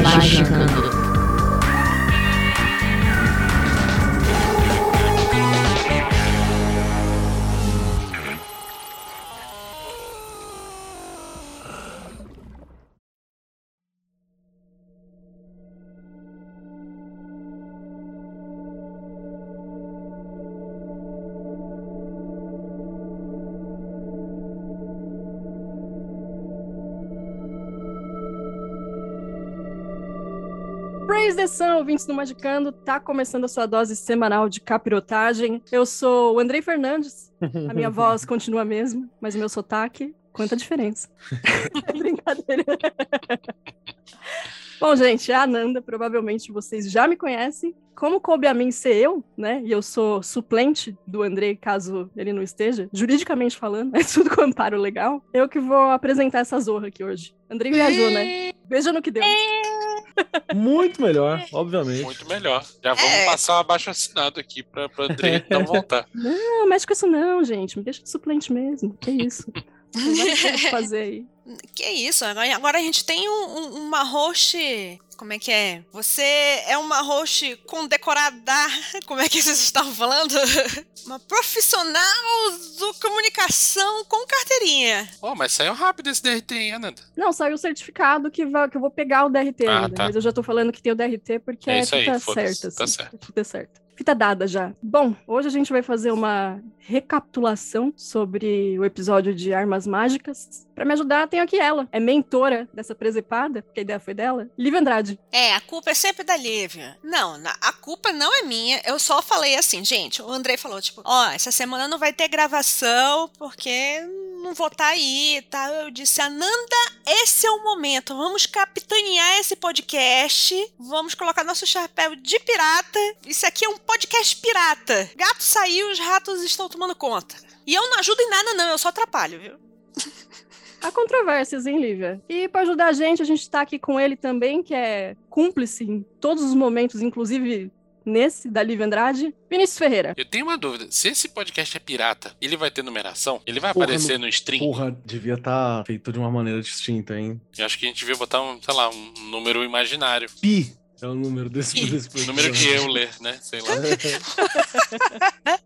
Magicando. Praise the Sun, ouvintes do Magicando, tá começando a sua dose semanal de capirotagem. Eu sou o Andrei Fernandes, a minha voz continua a mesma, mas o meu sotaque, quanta diferença. Brincadeira. Bom, gente, a Ananda, provavelmente vocês já me conhecem. Como coube a mim ser eu, né? E eu sou suplente do Andrei, caso ele não esteja, juridicamente falando, é tudo com amparo legal. Eu que vou apresentar essa zorra aqui hoje. Andrei viajou, né? Veja no que deu. Muito melhor, obviamente. Muito melhor. Já vamos É. passar um abaixo assinado aqui pra, pra André não voltar. Não, mexe com isso não, gente. Me deixa de suplente mesmo. Que isso? Tem coisas pra fazer aí. Que isso? Agora, agora a gente tem um- um- uma host. Como é que é? Você é uma host condecorada. Como é que vocês estavam falando? Uma profissional do comunicação com carteirinha. Oh, mas saiu rápido esse DRT, hein, Ananda? Não, saiu o certificado que, vai, que eu vou pegar o DRT Ah, ainda. tá. Mas eu já tô falando que tem o DRT porque É é, isso aí, fita foda-se, certa. tá assim. certo. Fita certa. Fita dada já. Bom, hoje a gente vai fazer uma recapitulação sobre o episódio de Armas Mágicas. Pra me ajudar, tenho aqui ela. É mentora dessa presepada, porque a ideia foi dela. Lívia Andrade. É, a culpa é sempre da Lívia. Não, a culpa não é minha. Eu só falei assim, gente. O Andrei falou, tipo, ó, essa semana não vai ter gravação porque não vou estar aí, tá? Eu disse, Ananda, esse é o momento. Vamos capitanear esse podcast. Vamos colocar nosso chapéu de pirata. Isso aqui é um podcast pirata. Gato saiu, os ratos estão tomando conta. E eu não ajudo em nada, não. Eu só atrapalho, viu? Há controvérsias, hein, Lívia? E pra ajudar a gente, a gente tá aqui com ele também, que é cúmplice em todos os momentos, inclusive nesse, da Lívia Andrade, Vinícius Ferreira. Eu tenho uma dúvida. Se esse podcast é pirata, ele vai ter numeração? Ele vai Porra, aparecer no stream? Porra, devia estar feito de uma maneira distinta, hein? Eu acho que a gente devia botar um, sei lá, um número imaginário. Pi é o número desse, desse Número que eu ler, né? Sei lá.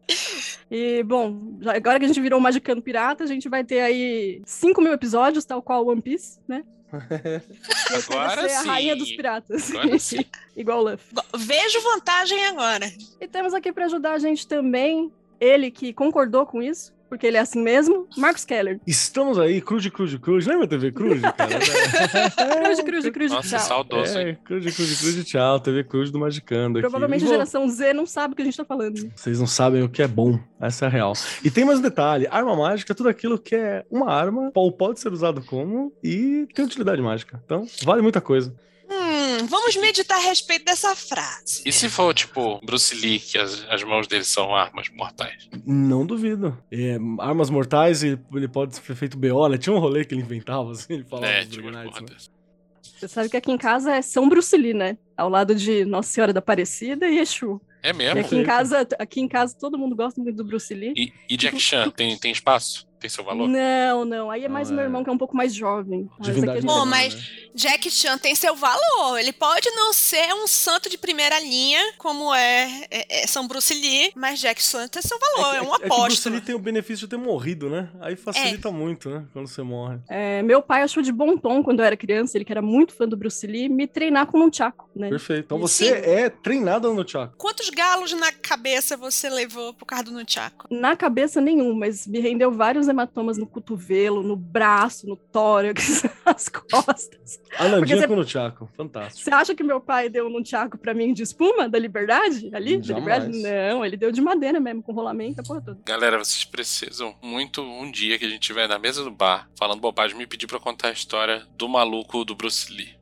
E, bom, agora que a gente virou o Magicano Pirata, a gente vai ter aí 5 mil episódios, tal qual One Piece, né? Agora ser sim. a rainha dos piratas. Agora sim. Igual o Luffy. Vejo vantagem agora. E temos aqui pra ajudar a gente também, ele que concordou com isso, porque ele é assim mesmo, Marcos Keller. Estamos aí, Cruz, Cruz, Cruz. Lembra a TV Cruz, cara? Cruz, cruz, cruz, Nossa, tchau. saudoso. É, Cruz, Cruz, Cruz, tchau. TV Cruz do Magicando aqui. Provavelmente a geração Z não sabe o que a gente tá falando. Vocês não sabem o que é bom. Essa é a real. E tem mais um detalhe: arma mágica é tudo aquilo que é uma arma, ou pode ser usado como, e tem utilidade mágica. Então, vale muita coisa. Hum, vamos meditar a respeito dessa frase. E se for, tipo, Bruce Lee, que as, as mãos dele são armas mortais? Não duvido. É, armas mortais, ele, ele pode ser feito BO, né? Tinha um rolê que ele inventava, assim, ele falava É, tipo, Knights, né? Você sabe que aqui em casa é São Bruce Lee, né? Ao lado de Nossa Senhora da Aparecida e Exu. É E mesmo? aqui em casa, aqui em casa todo mundo gosta muito do Bruce Lee. E, e Jack Chan, tem, tem espaço? Tem seu valor? Não, não. Aí é mais Não, meu é. irmão que é um pouco mais jovem. Mas Divindade gente- Pô, humana, mas- né? Jack Chan tem seu valor. Ele pode não ser um santo de primeira linha, como é, é- é São Bruce Lee, mas Jack Chan tem seu valor. É, um é que o Bruce apóstolo. Lee tem o benefício de ter morrido, né? Aí facilita muito, né? Quando você morre. É, meu pai achou de bom tom quando eu era criança, ele que era muito fã do Bruce Lee, me treinar com um Chaco, né? Perfeito. Então Sim. você é treinado no Chaco. Quantos galos na cabeça você levou por causa do Nunchaku? Na cabeça nenhum, mas me rendeu vários hematomas no cotovelo, no braço, no tórax, nas costas. A Nandinha você- com o Chaco. Fantástico. Você acha que meu pai deu um Chaco pra mim de espuma, da liberdade? Ali? Da liberdade? Não, ele deu de madeira mesmo, com rolamento, a porra toda. Galera, vocês precisam muito um dia que a gente estiver na mesa do bar, falando bobagem, me pedir pra contar a história do maluco do Bruce Lee.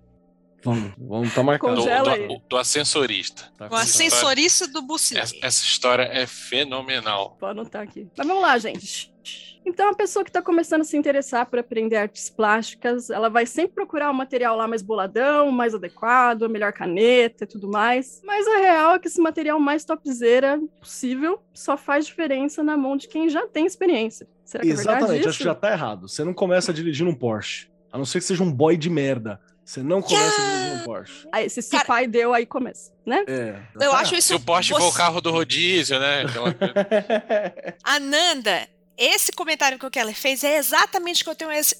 Vamos, vamos, tá marcado. Do, do, do ascensorista. Tá O ascensorista do Bucili. Essa, essa história é fenomenal. Vou anotar aqui. Mas vamos lá, gente. Então, a pessoa que está começando a se interessar por aprender artes plásticas, ela vai sempre procurar um material lá mais boladão, mais adequado, a melhor caneta e tudo mais. Mas a real é que esse material mais topzera possível só faz diferença na mão de quem já tem experiência. Será que é Exatamente, verdade acho que isso? já tá errado. Você não começa dirigindo um Porsche. A não ser que seja um boy de merda. Você não começa dirigindo um Porsche. Aí, se, se Cara- o pai deu, aí começa, né? É. Eu acho Se isso. o Porsche for o você- carro do rodízio, né? Aquela. Ananda, esse comentário que o Keller fez é exatamente o que eu tenho esse-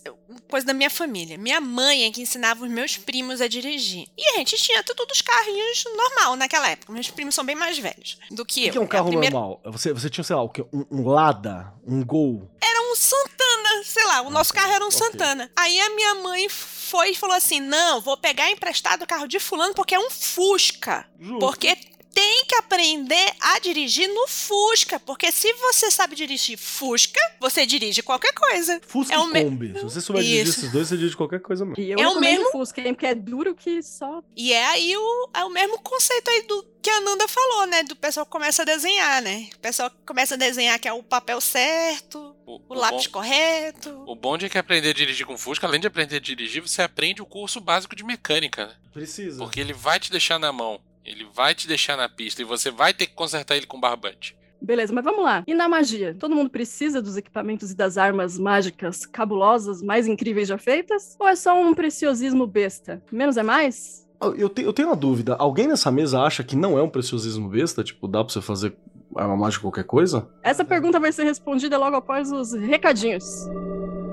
coisa da minha família. Minha mãe é que ensinava os meus primos a dirigir. E a gente tinha tudo dos carrinhos normal naquela época. Meus primos são bem mais velhos do que O eu. que é um A carro primeira- normal? Você, você tinha, sei lá, o quê? Um, um Lada? Um Gol? Era um Santana, sei lá, o nosso tá. carro era um Ok. Santana. Aí a minha mãe foi e falou assim: não, vou pegar emprestado o carro de fulano porque é um Fusca. Justo. Porque tem que aprender a dirigir no Fusca. Porque se você sabe dirigir Fusca, você dirige qualquer coisa. Fusca é e o me- Kombi. Se você souber dirigir esses dois, você dirige qualquer coisa mesmo. E eu É o mesmo- Fusca, hein? Porque é duro que só... E é aí o, é o mesmo conceito aí do que a Nanda falou, né? Do pessoal que começa a desenhar, né? O pessoal que começa a desenhar que é o papel certo, O, o lápis bom, correto. o bom de que aprender a dirigir com Fusca, além de aprender a dirigir, você aprende o curso básico de mecânica, né? Precisa. Porque ele vai te deixar na mão. Ele vai te deixar na pista e você vai ter que consertar ele com barbante. Beleza, mas vamos lá. E na magia? Todo mundo precisa dos equipamentos e das armas mágicas cabulosas, mais incríveis já feitas? Ou é só um preciosismo besta? Menos é mais? Eu, eu te- eu tenho uma dúvida. Alguém nessa mesa acha que não é um preciosismo besta? Tipo, dá pra você fazer arma mágica qualquer coisa? Essa pergunta vai ser respondida logo após os recadinhos. Chegamos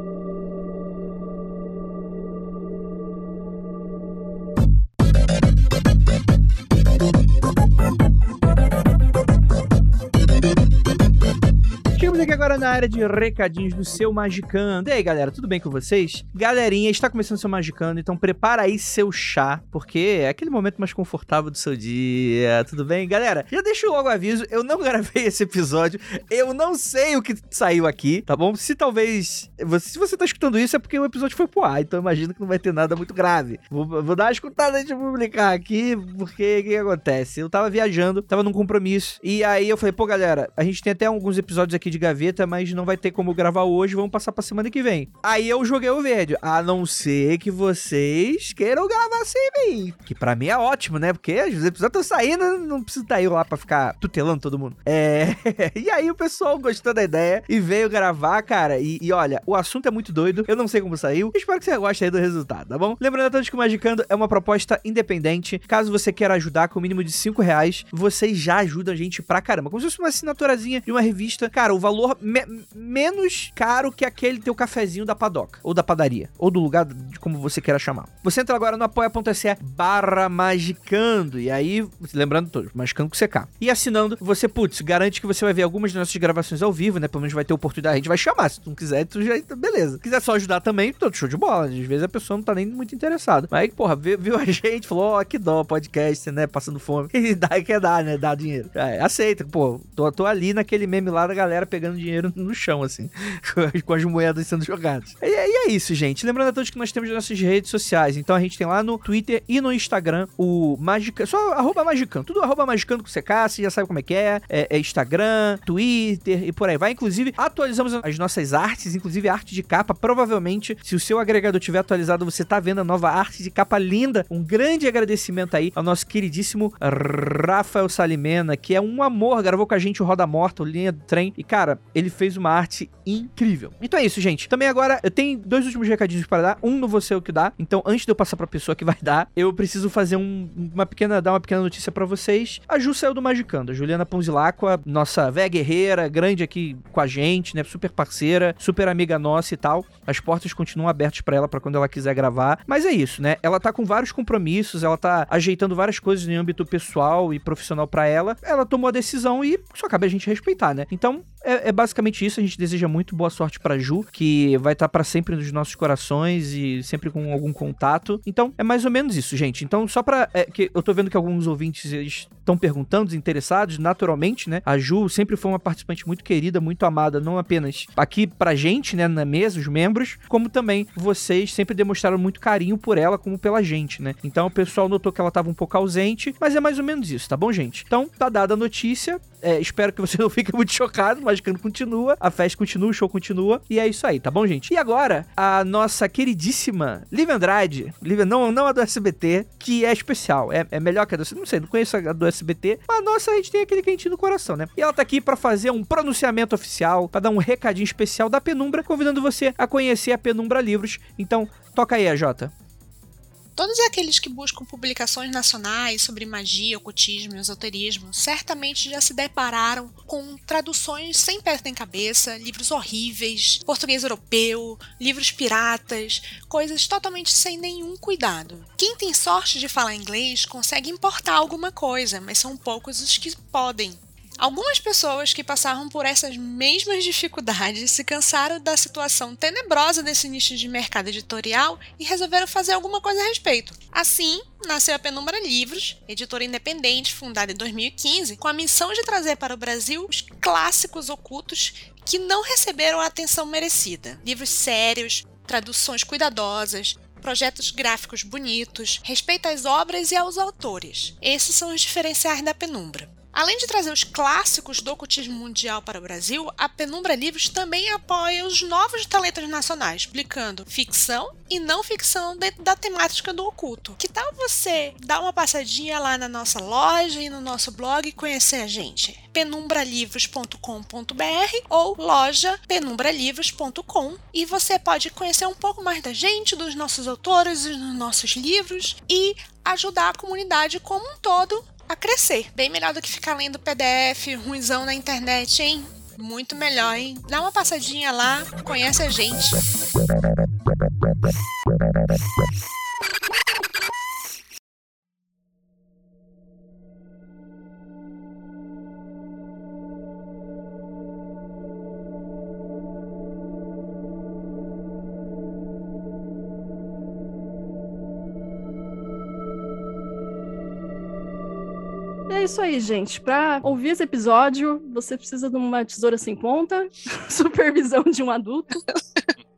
na área de recadinhos do seu Magicando. E aí, galera, tudo bem com vocês? Galerinha, está começando o seu Magicando, então prepara aí seu chá, porque é aquele momento mais confortável do seu dia. Tudo bem? Galera, já deixo logo o aviso, eu não gravei esse episódio, eu não sei o que saiu aqui, tá bom? Se talvez, se você tá escutando isso é porque o episódio foi pro ar, então imagino que não vai ter nada muito grave. Vou, vou dar uma escutada antes de publicar aqui, porque o que, que acontece? Eu tava viajando, tava num compromisso, e aí eu falei, pô, galera, a gente tem até alguns episódios aqui de gaveta, mas não vai ter como gravar hoje, vamos passar pra semana que vem. Aí eu joguei o verde, a não ser que vocês queiram gravar sem mim. Que pra mim é ótimo, né? Porque os episódios estão saindo, não preciso estar aí lá pra ficar tutelando todo mundo. É. e aí o pessoal gostou da ideia e veio gravar, cara. E, e olha, o assunto é muito doido, eu não sei como saiu. Espero que você goste aí do resultado, tá bom? Lembrando a todos que o Magicando é uma proposta independente. Caso você queira ajudar com o mínimo de 5 reais, vocês já ajudam a gente pra caramba. Como se fosse uma assinaturazinha de uma revista. Cara, o valor me- menos caro que aquele teu cafezinho da padoca, ou da padaria, ou do lugar de como você queira chamar. Você entra agora no apoia.se barra magicando, e aí, lembrando todos, magicando com CK. E assinando, você, putz, garante que você vai ver algumas das nossas gravações ao vivo, né? Pelo menos vai ter oportunidade, a gente vai chamar, se tu não quiser, tu já, beleza. Se quiser só ajudar também, todo show de bola, às vezes a pessoa não tá nem muito interessada. Mas aí, porra, viu, a gente, falou, ó, que dó, podcast, né, passando fome, e dá, quer dar, né, dá dinheiro. É, aceita, pô, tô, tô ali naquele meme lá da galera pegando dinheiro no chão, assim, com as moedas sendo jogadas. E, e é isso, gente. Lembrando a todos que nós temos as nossas redes sociais. Então a gente tem lá no Twitter e no Instagram o Magican, só arroba Magicando, tudo arroba Magicando com CK, você já sabe como é que é. é. é Instagram, Twitter e por aí vai. Inclusive, atualizamos as nossas artes, inclusive a arte de capa. Provavelmente, se o seu agregador tiver atualizado, você tá vendo a nova arte de capa linda. Um grande agradecimento aí ao nosso queridíssimo Rafael Salimena, que é um amor, gravou com a gente o Roda Morta, o Linha do Trem. E, cara, ele fez uma arte incrível. Então é isso, gente. Também agora, eu tenho dois últimos recadinhos para dar. Um no você o que dá. Então, antes de eu passar pra pessoa que vai dar, eu preciso fazer um- uma pequena, dar uma pequena notícia pra vocês. A Ju saiu do Magicando. A Juliana Ponzilacqua, nossa véia guerreira, grande aqui com a gente, né? Super parceira, super amiga nossa e tal. As portas continuam abertas pra ela pra quando ela quiser gravar. Mas é isso, né? Ela tá com vários compromissos, ela tá ajeitando várias coisas em âmbito pessoal e profissional pra ela. Ela tomou a decisão e só cabe a gente respeitar, né? Então, é, é basicamente isso. A gente deseja muito boa sorte pra Ju, que vai estar pra sempre nos nossos corações e sempre com algum contato. Então, é mais ou menos isso, gente. Então, só pra. é, que eu tô vendo que alguns ouvintes estão perguntando, interessados, naturalmente, né? A Ju sempre foi uma participante muito querida, muito amada, não apenas aqui pra gente, né, na mesa, os membros, como também vocês sempre demonstraram muito carinho por ela, como pela gente, né? Então o pessoal notou que ela tava um pouco ausente, mas é mais ou menos isso, tá bom, gente? Então, tá dada a notícia. É, espero que você não fique muito chocado, o Magicano continua, a festa continua, o show continua, e é isso aí, tá bom, gente? E agora, a nossa queridíssima Lívia Andrade, Lívia, não, não a do SBT, que é especial, é, é melhor que a do não sei, não conheço a do SBT, mas a nossa a gente tem aquele quentinho no coração, né? E ela tá aqui pra fazer um pronunciamento oficial, pra dar um recadinho especial da Penumbra, convidando você a conhecer a Penumbra Livros. Então, toca aí, AJ. Todos aqueles que buscam publicações nacionais sobre magia, ocultismo e esoterismo certamente já se depararam com traduções sem pé nem cabeça, livros horríveis, português europeu, livros piratas, coisas totalmente sem nenhum cuidado. Quem tem sorte de falar inglês consegue importar alguma coisa, mas são poucos os que podem. Algumas pessoas que passaram por essas mesmas dificuldades se cansaram da situação tenebrosa desse nicho de mercado editorial e resolveram fazer alguma coisa a respeito. Assim, nasceu a Penumbra Livros, editora independente fundada em 2015, com a missão de trazer para o Brasil os clássicos ocultos que não receberam a atenção merecida. Livros sérios, traduções cuidadosas, projetos gráficos bonitos, respeito às obras e aos autores. Esses são os diferenciais da Penumbra. Além de trazer os clássicos do ocultismo mundial para o Brasil, a Penumbra Livros também apoia os novos talentos nacionais, publicando ficção e não ficção dentro da temática do oculto. Que tal você dar uma passadinha lá na nossa loja e no nosso blog e conhecer a gente? penumbralivros.com.br ou loja penumbralivros.com e você pode conhecer um pouco mais da gente, dos nossos autores, dos nossos livros e ajudar a comunidade como um todo a crescer. Bem melhor do que ficar lendo PDF ruimzão na internet, hein? Muito melhor, hein? Dá uma passadinha lá, conhece a gente. Isso aí, gente. Pra ouvir esse episódio, você precisa de uma tesoura sem ponta, supervisão de um adulto.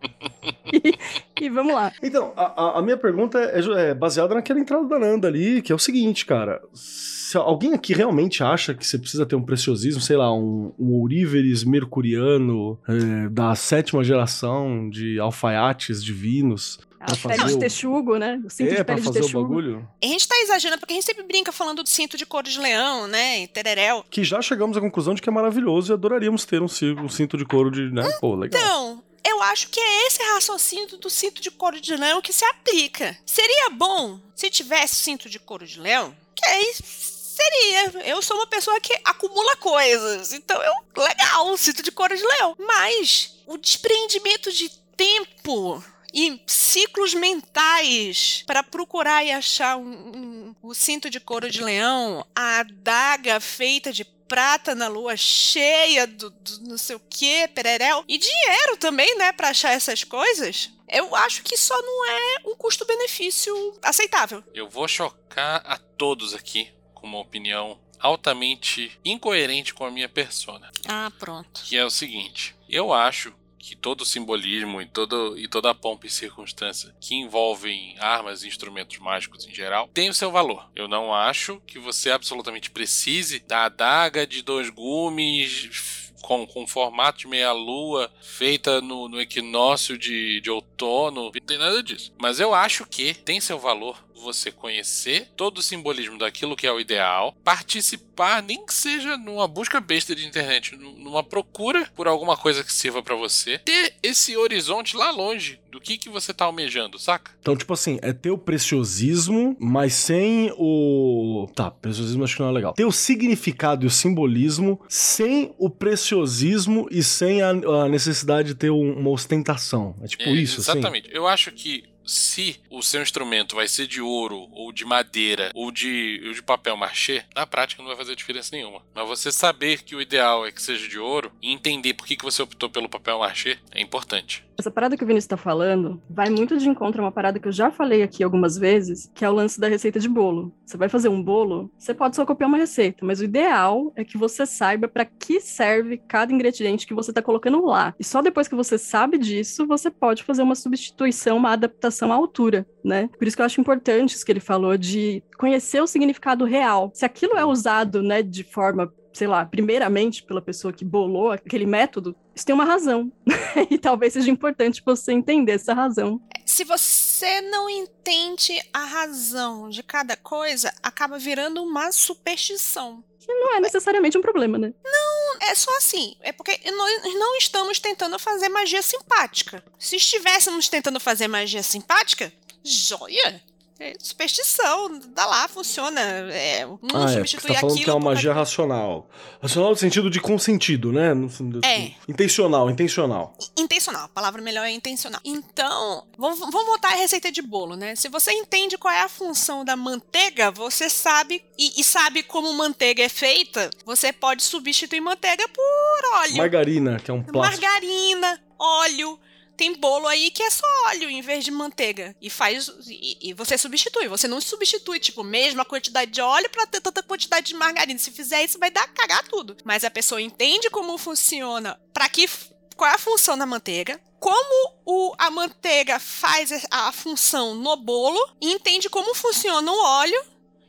e, e vamos lá. Então, a, a- a minha pergunta é, é baseada naquela entrada da Nanda ali, que é o seguinte, cara. Se alguém aqui realmente acha que você precisa ter um preciosismo, sei lá, um, um ouriveres mercuriano é, da sétima geração de alfaiates divinos A pele fazer de o- texugo, né? O cinto é, de pra pele de fazer o texugo. bagulho? A gente tá exagerando porque a gente sempre brinca falando do cinto de couro de leão, né? E tereréu. Que já chegamos à conclusão de que é maravilhoso e adoraríamos ter um, ci- cinto de couro de, né? Pô, legal. Então, eu acho que é esse raciocínio do cinto de couro de leão que se aplica. Seria bom se tivesse cinto de couro de leão? Que aí seria. Eu sou uma pessoa que acumula coisas. Então, eu. Legal, cinto de couro de leão. Mas o despreendimento de tempo. E ciclos mentais para procurar e achar um, um- o cinto de couro de leão, a adaga feita de prata na lua cheia do, do não sei o que, pereréu. E dinheiro também, né, pra achar essas coisas. Eu acho que só não é um custo-benefício aceitável. Eu vou chocar a todos aqui com uma opinião altamente incoerente com a minha persona. Ah, pronto. Que é o seguinte: eu acho que todo o simbolismo e, todo, e toda a pompa e circunstância que envolvem armas e instrumentos mágicos em geral tem o seu valor. Eu não acho que você absolutamente precise da adaga de dois gumes com, com formato de meia-lua feita no, no equinócio de, de outono. Não tem nada disso. Mas eu acho que tem seu valor você conhecer todo o simbolismo daquilo que é o ideal, participar, nem que seja numa busca besta de internet, nu- numa procura por alguma coisa que sirva pra você, ter esse horizonte lá longe do que, que você tá almejando, saca? Então, tipo assim, é ter o preciosismo, mas sem o. Tá, preciosismo acho que não é legal. Ter o significado e o simbolismo sem o preciosismo e sem a, a necessidade de ter um- uma ostentação. É tipo É, isso, assim. Exatamente. Eu acho que se o seu instrumento vai ser de ouro, ou de madeira, ou de, ou de papel machê, na prática não vai fazer diferença nenhuma. Mas você saber que o ideal é que seja de ouro e entender por que, que você optou pelo papel machê é importante. Essa parada que o Vinícius tá falando vai muito de encontro a uma parada que eu já falei aqui algumas vezes, que é o lance da receita de bolo. Você vai fazer um bolo, você pode só copiar uma receita, mas o ideal é que você saiba para que serve cada ingrediente que você tá colocando lá. E só depois que você sabe disso, você pode fazer uma substituição, uma adaptação à altura, né? Por isso que eu acho importante isso que ele falou de conhecer o significado real. Se aquilo é usado, né, de forma sei lá, primeiramente pela pessoa que bolou aquele método, isso tem uma razão. e talvez seja importante você entender essa razão. Se você não entende a razão de cada coisa, acaba virando uma superstição. Que não é necessariamente um problema, né? Não, é só assim. É porque nós não estamos tentando fazer magia simpática. Se estivéssemos tentando fazer magia simpática, joia! É superstição, dá lá, funciona. É, um Ah, é, substitui tá falando aquilo que é uma magia racional. Racional no sentido de consentido, né? No É. Intencional, intencional. Intencional, a palavra melhor é intencional. Então, vamos, vamos voltar à receita de bolo, né? Se você entende qual é a função da manteiga, você sabe, e, e sabe como manteiga é feita, você pode substituir manteiga por óleo. Margarina, que é um plástico. margarina, óleo. Tem bolo aí que é só óleo em vez de manteiga. E faz. E, e você substitui. Você não substitui, tipo, mesma quantidade de óleo pra ter tanta quantidade de margarina. Se fizer isso, vai dar cagar tudo. Mas a pessoa entende como funciona, pra que. Qual é a função da manteiga? Como o, a manteiga faz a, função no bolo, entende como funciona o óleo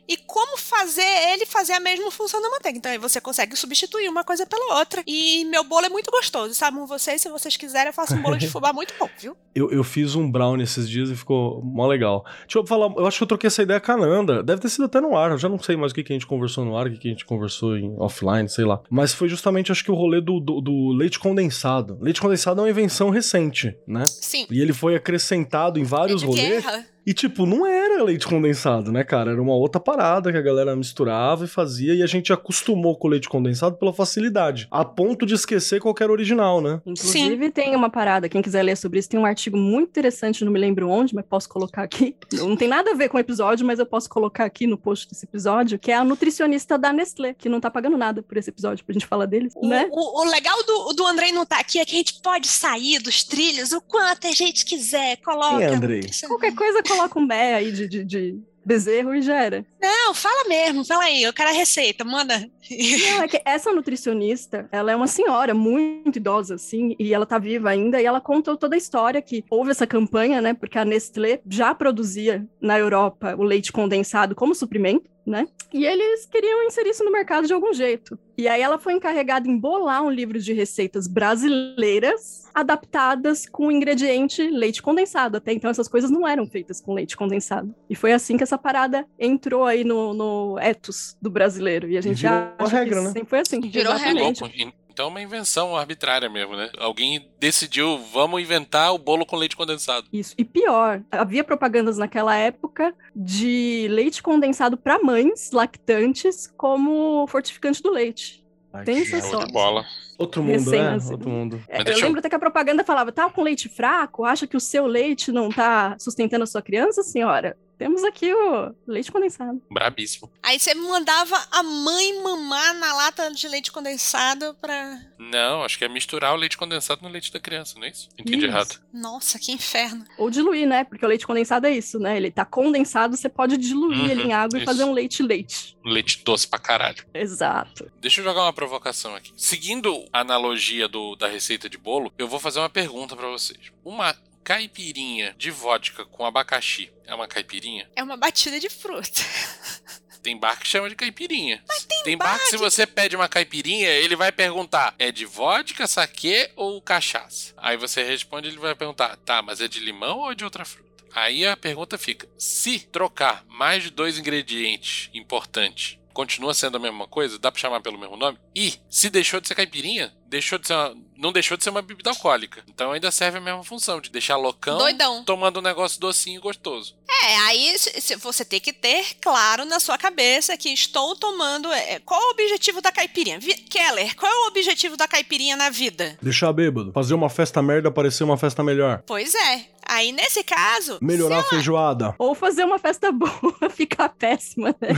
e como fazer ele fazer a mesma função da manteiga. Então aí você consegue substituir uma coisa pela outra. E meu bolo é muito gostoso. Sabem vocês, se vocês quiserem, eu faço um bolo de fubá muito bom, viu? Eu, eu fiz um brownie esses dias e ficou mó legal. Deixa eu falar, eu acho que eu troquei essa ideia com a Nanda. Deve ter sido até no ar, eu já não sei mais o que, que a gente conversou no ar, o que, que a gente conversou em offline, sei lá. Mas foi justamente, acho que o rolê do, do, do leite condensado. Leite condensado é uma invenção recente, né? Sim. E ele foi acrescentado em vários de rolês. guerra. E, tipo, não era leite condensado, né, cara? Era uma outra parada que a galera misturava e fazia, e a gente acostumou com o leite condensado pela facilidade, a ponto de esquecer qualquer original, né? Inclusive, tem uma parada, quem quiser ler sobre isso, tem um artigo muito interessante, não me lembro onde, mas posso colocar aqui. Não tem nada a ver com o episódio, mas eu posso colocar aqui no post desse episódio, que é a nutricionista da Nestlé, que não tá pagando nada por esse episódio, pra gente falar deles, O, né? o- o legal do, do Andrei não tá aqui é que a gente pode sair dos trilhos o quanto a gente quiser. Coloca. Andrei? Qualquer coisa, coloca um bé aí de, de, de bezerro e já era. Não, fala mesmo, fala aí. Eu quero a receita, manda. Não, é que essa nutricionista, ela é uma senhora muito idosa, assim, e ela tá viva ainda, e ela contou toda a história que houve essa campanha, né, porque a Nestlé já produzia na Europa o leite condensado como suprimento, né, e eles queriam inserir isso no mercado de algum jeito. E aí ela foi encarregada em bolar um livro de receitas brasileiras adaptadas com o ingrediente leite condensado. Até então essas coisas não eram feitas com leite condensado. E foi assim que essa parada entrou aí no, no ethos do brasileiro. E a gente virou acha uma regra, que né? sempre foi assim. Virou É Exatamente. louco. Então é uma invenção arbitrária mesmo, né? Alguém decidiu, vamos inventar o bolo com leite condensado. Isso. E pior, havia propagandas naquela época de leite condensado para mães lactantes como fortificante do leite. Pensa só. de bola. Outro mundo, Recém né? nascido. Outro mundo. É, eu- lembro até que a propaganda falava: tá com leite fraco? Acha que o seu leite não tá sustentando a sua criança, senhora? Temos aqui o leite condensado. Brabíssimo. Aí você mandava a mãe mamar na lata de leite condensado pra. Não, acho que é misturar o leite condensado no leite da criança, não é isso? Entendi Isso. errado. Nossa, que inferno. Ou diluir, né? Porque o leite condensado é isso, né? Ele tá condensado, você pode diluir Uhum, ele em água e isso. fazer um leite-leite. Leite doce pra caralho. Exato. Deixa eu jogar uma provocação aqui. Seguindo a analogia do, da receita de bolo, eu vou fazer uma pergunta pra vocês. Uma caipirinha de vodka com abacaxi é uma caipirinha? É uma batida de fruta. Tem bar que chama de caipirinha. tem, bar que se você pede uma caipirinha, ele vai perguntar: é de vodka, saquê ou cachaça? Aí você responde, ele vai perguntar: tá, mas é de limão ou de outra fruta? Aí a pergunta fica: se trocar mais de dois ingredientes importantes, continua sendo a mesma coisa? Dá pra chamar pelo mesmo nome? E se deixou de ser caipirinha, deixou de ser uma- não deixou de ser uma bebida alcoólica. Então ainda serve a mesma função de deixar loucão Doidão. tomando um negócio docinho e gostoso. É, aí você tem que ter claro na sua cabeça que estou tomando. é, qual é o objetivo da caipirinha? Keller, qual é o objetivo da caipirinha na vida? Deixar bêbado. Fazer uma festa merda parecer uma festa melhor. Pois é. Aí, nesse caso, Melhorar a feijoada. Ou fazer uma festa boa ficar péssima, né?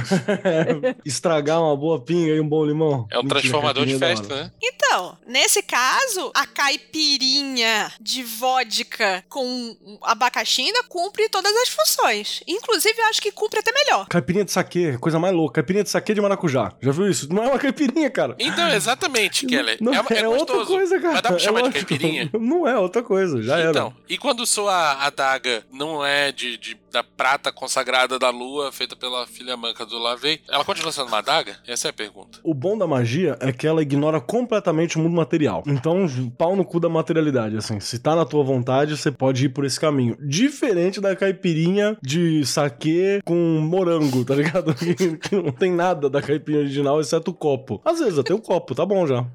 Estragar uma boa pinga e um bom limão. É o Mentira, transformador de é festa, né? Então, nesse caso, a caipirinha de vodka com abacaxi ainda cumpre todas as funções. Inclusive, eu acho que cumpre até melhor. Caipirinha de saquê, coisa mais louca. Caipirinha de saquê de maracujá. Já viu isso? Não é uma caipirinha, cara. Então, exatamente, Keller. Não, é, é, é outra coisa, cara. Mas dá pra É chamar de lógico. caipirinha? Não é outra coisa, já era. Então, e quando sua adaga não é de, de- da prata consagrada da lua, feita pela filha manca do Lavei, ela continua sendo uma adaga? Essa é a pergunta. O bom da magia é que ela ignora completamente o mundo material. Então, pau no cu da materialidade, assim. Se tá na tua vontade, você pode ir por esse caminho. Diferente da caipirinha de saquê com morango, tá ligado? Que, que não tem nada da caipirinha original, exceto o copo. Às vezes até o copo, tá bom já.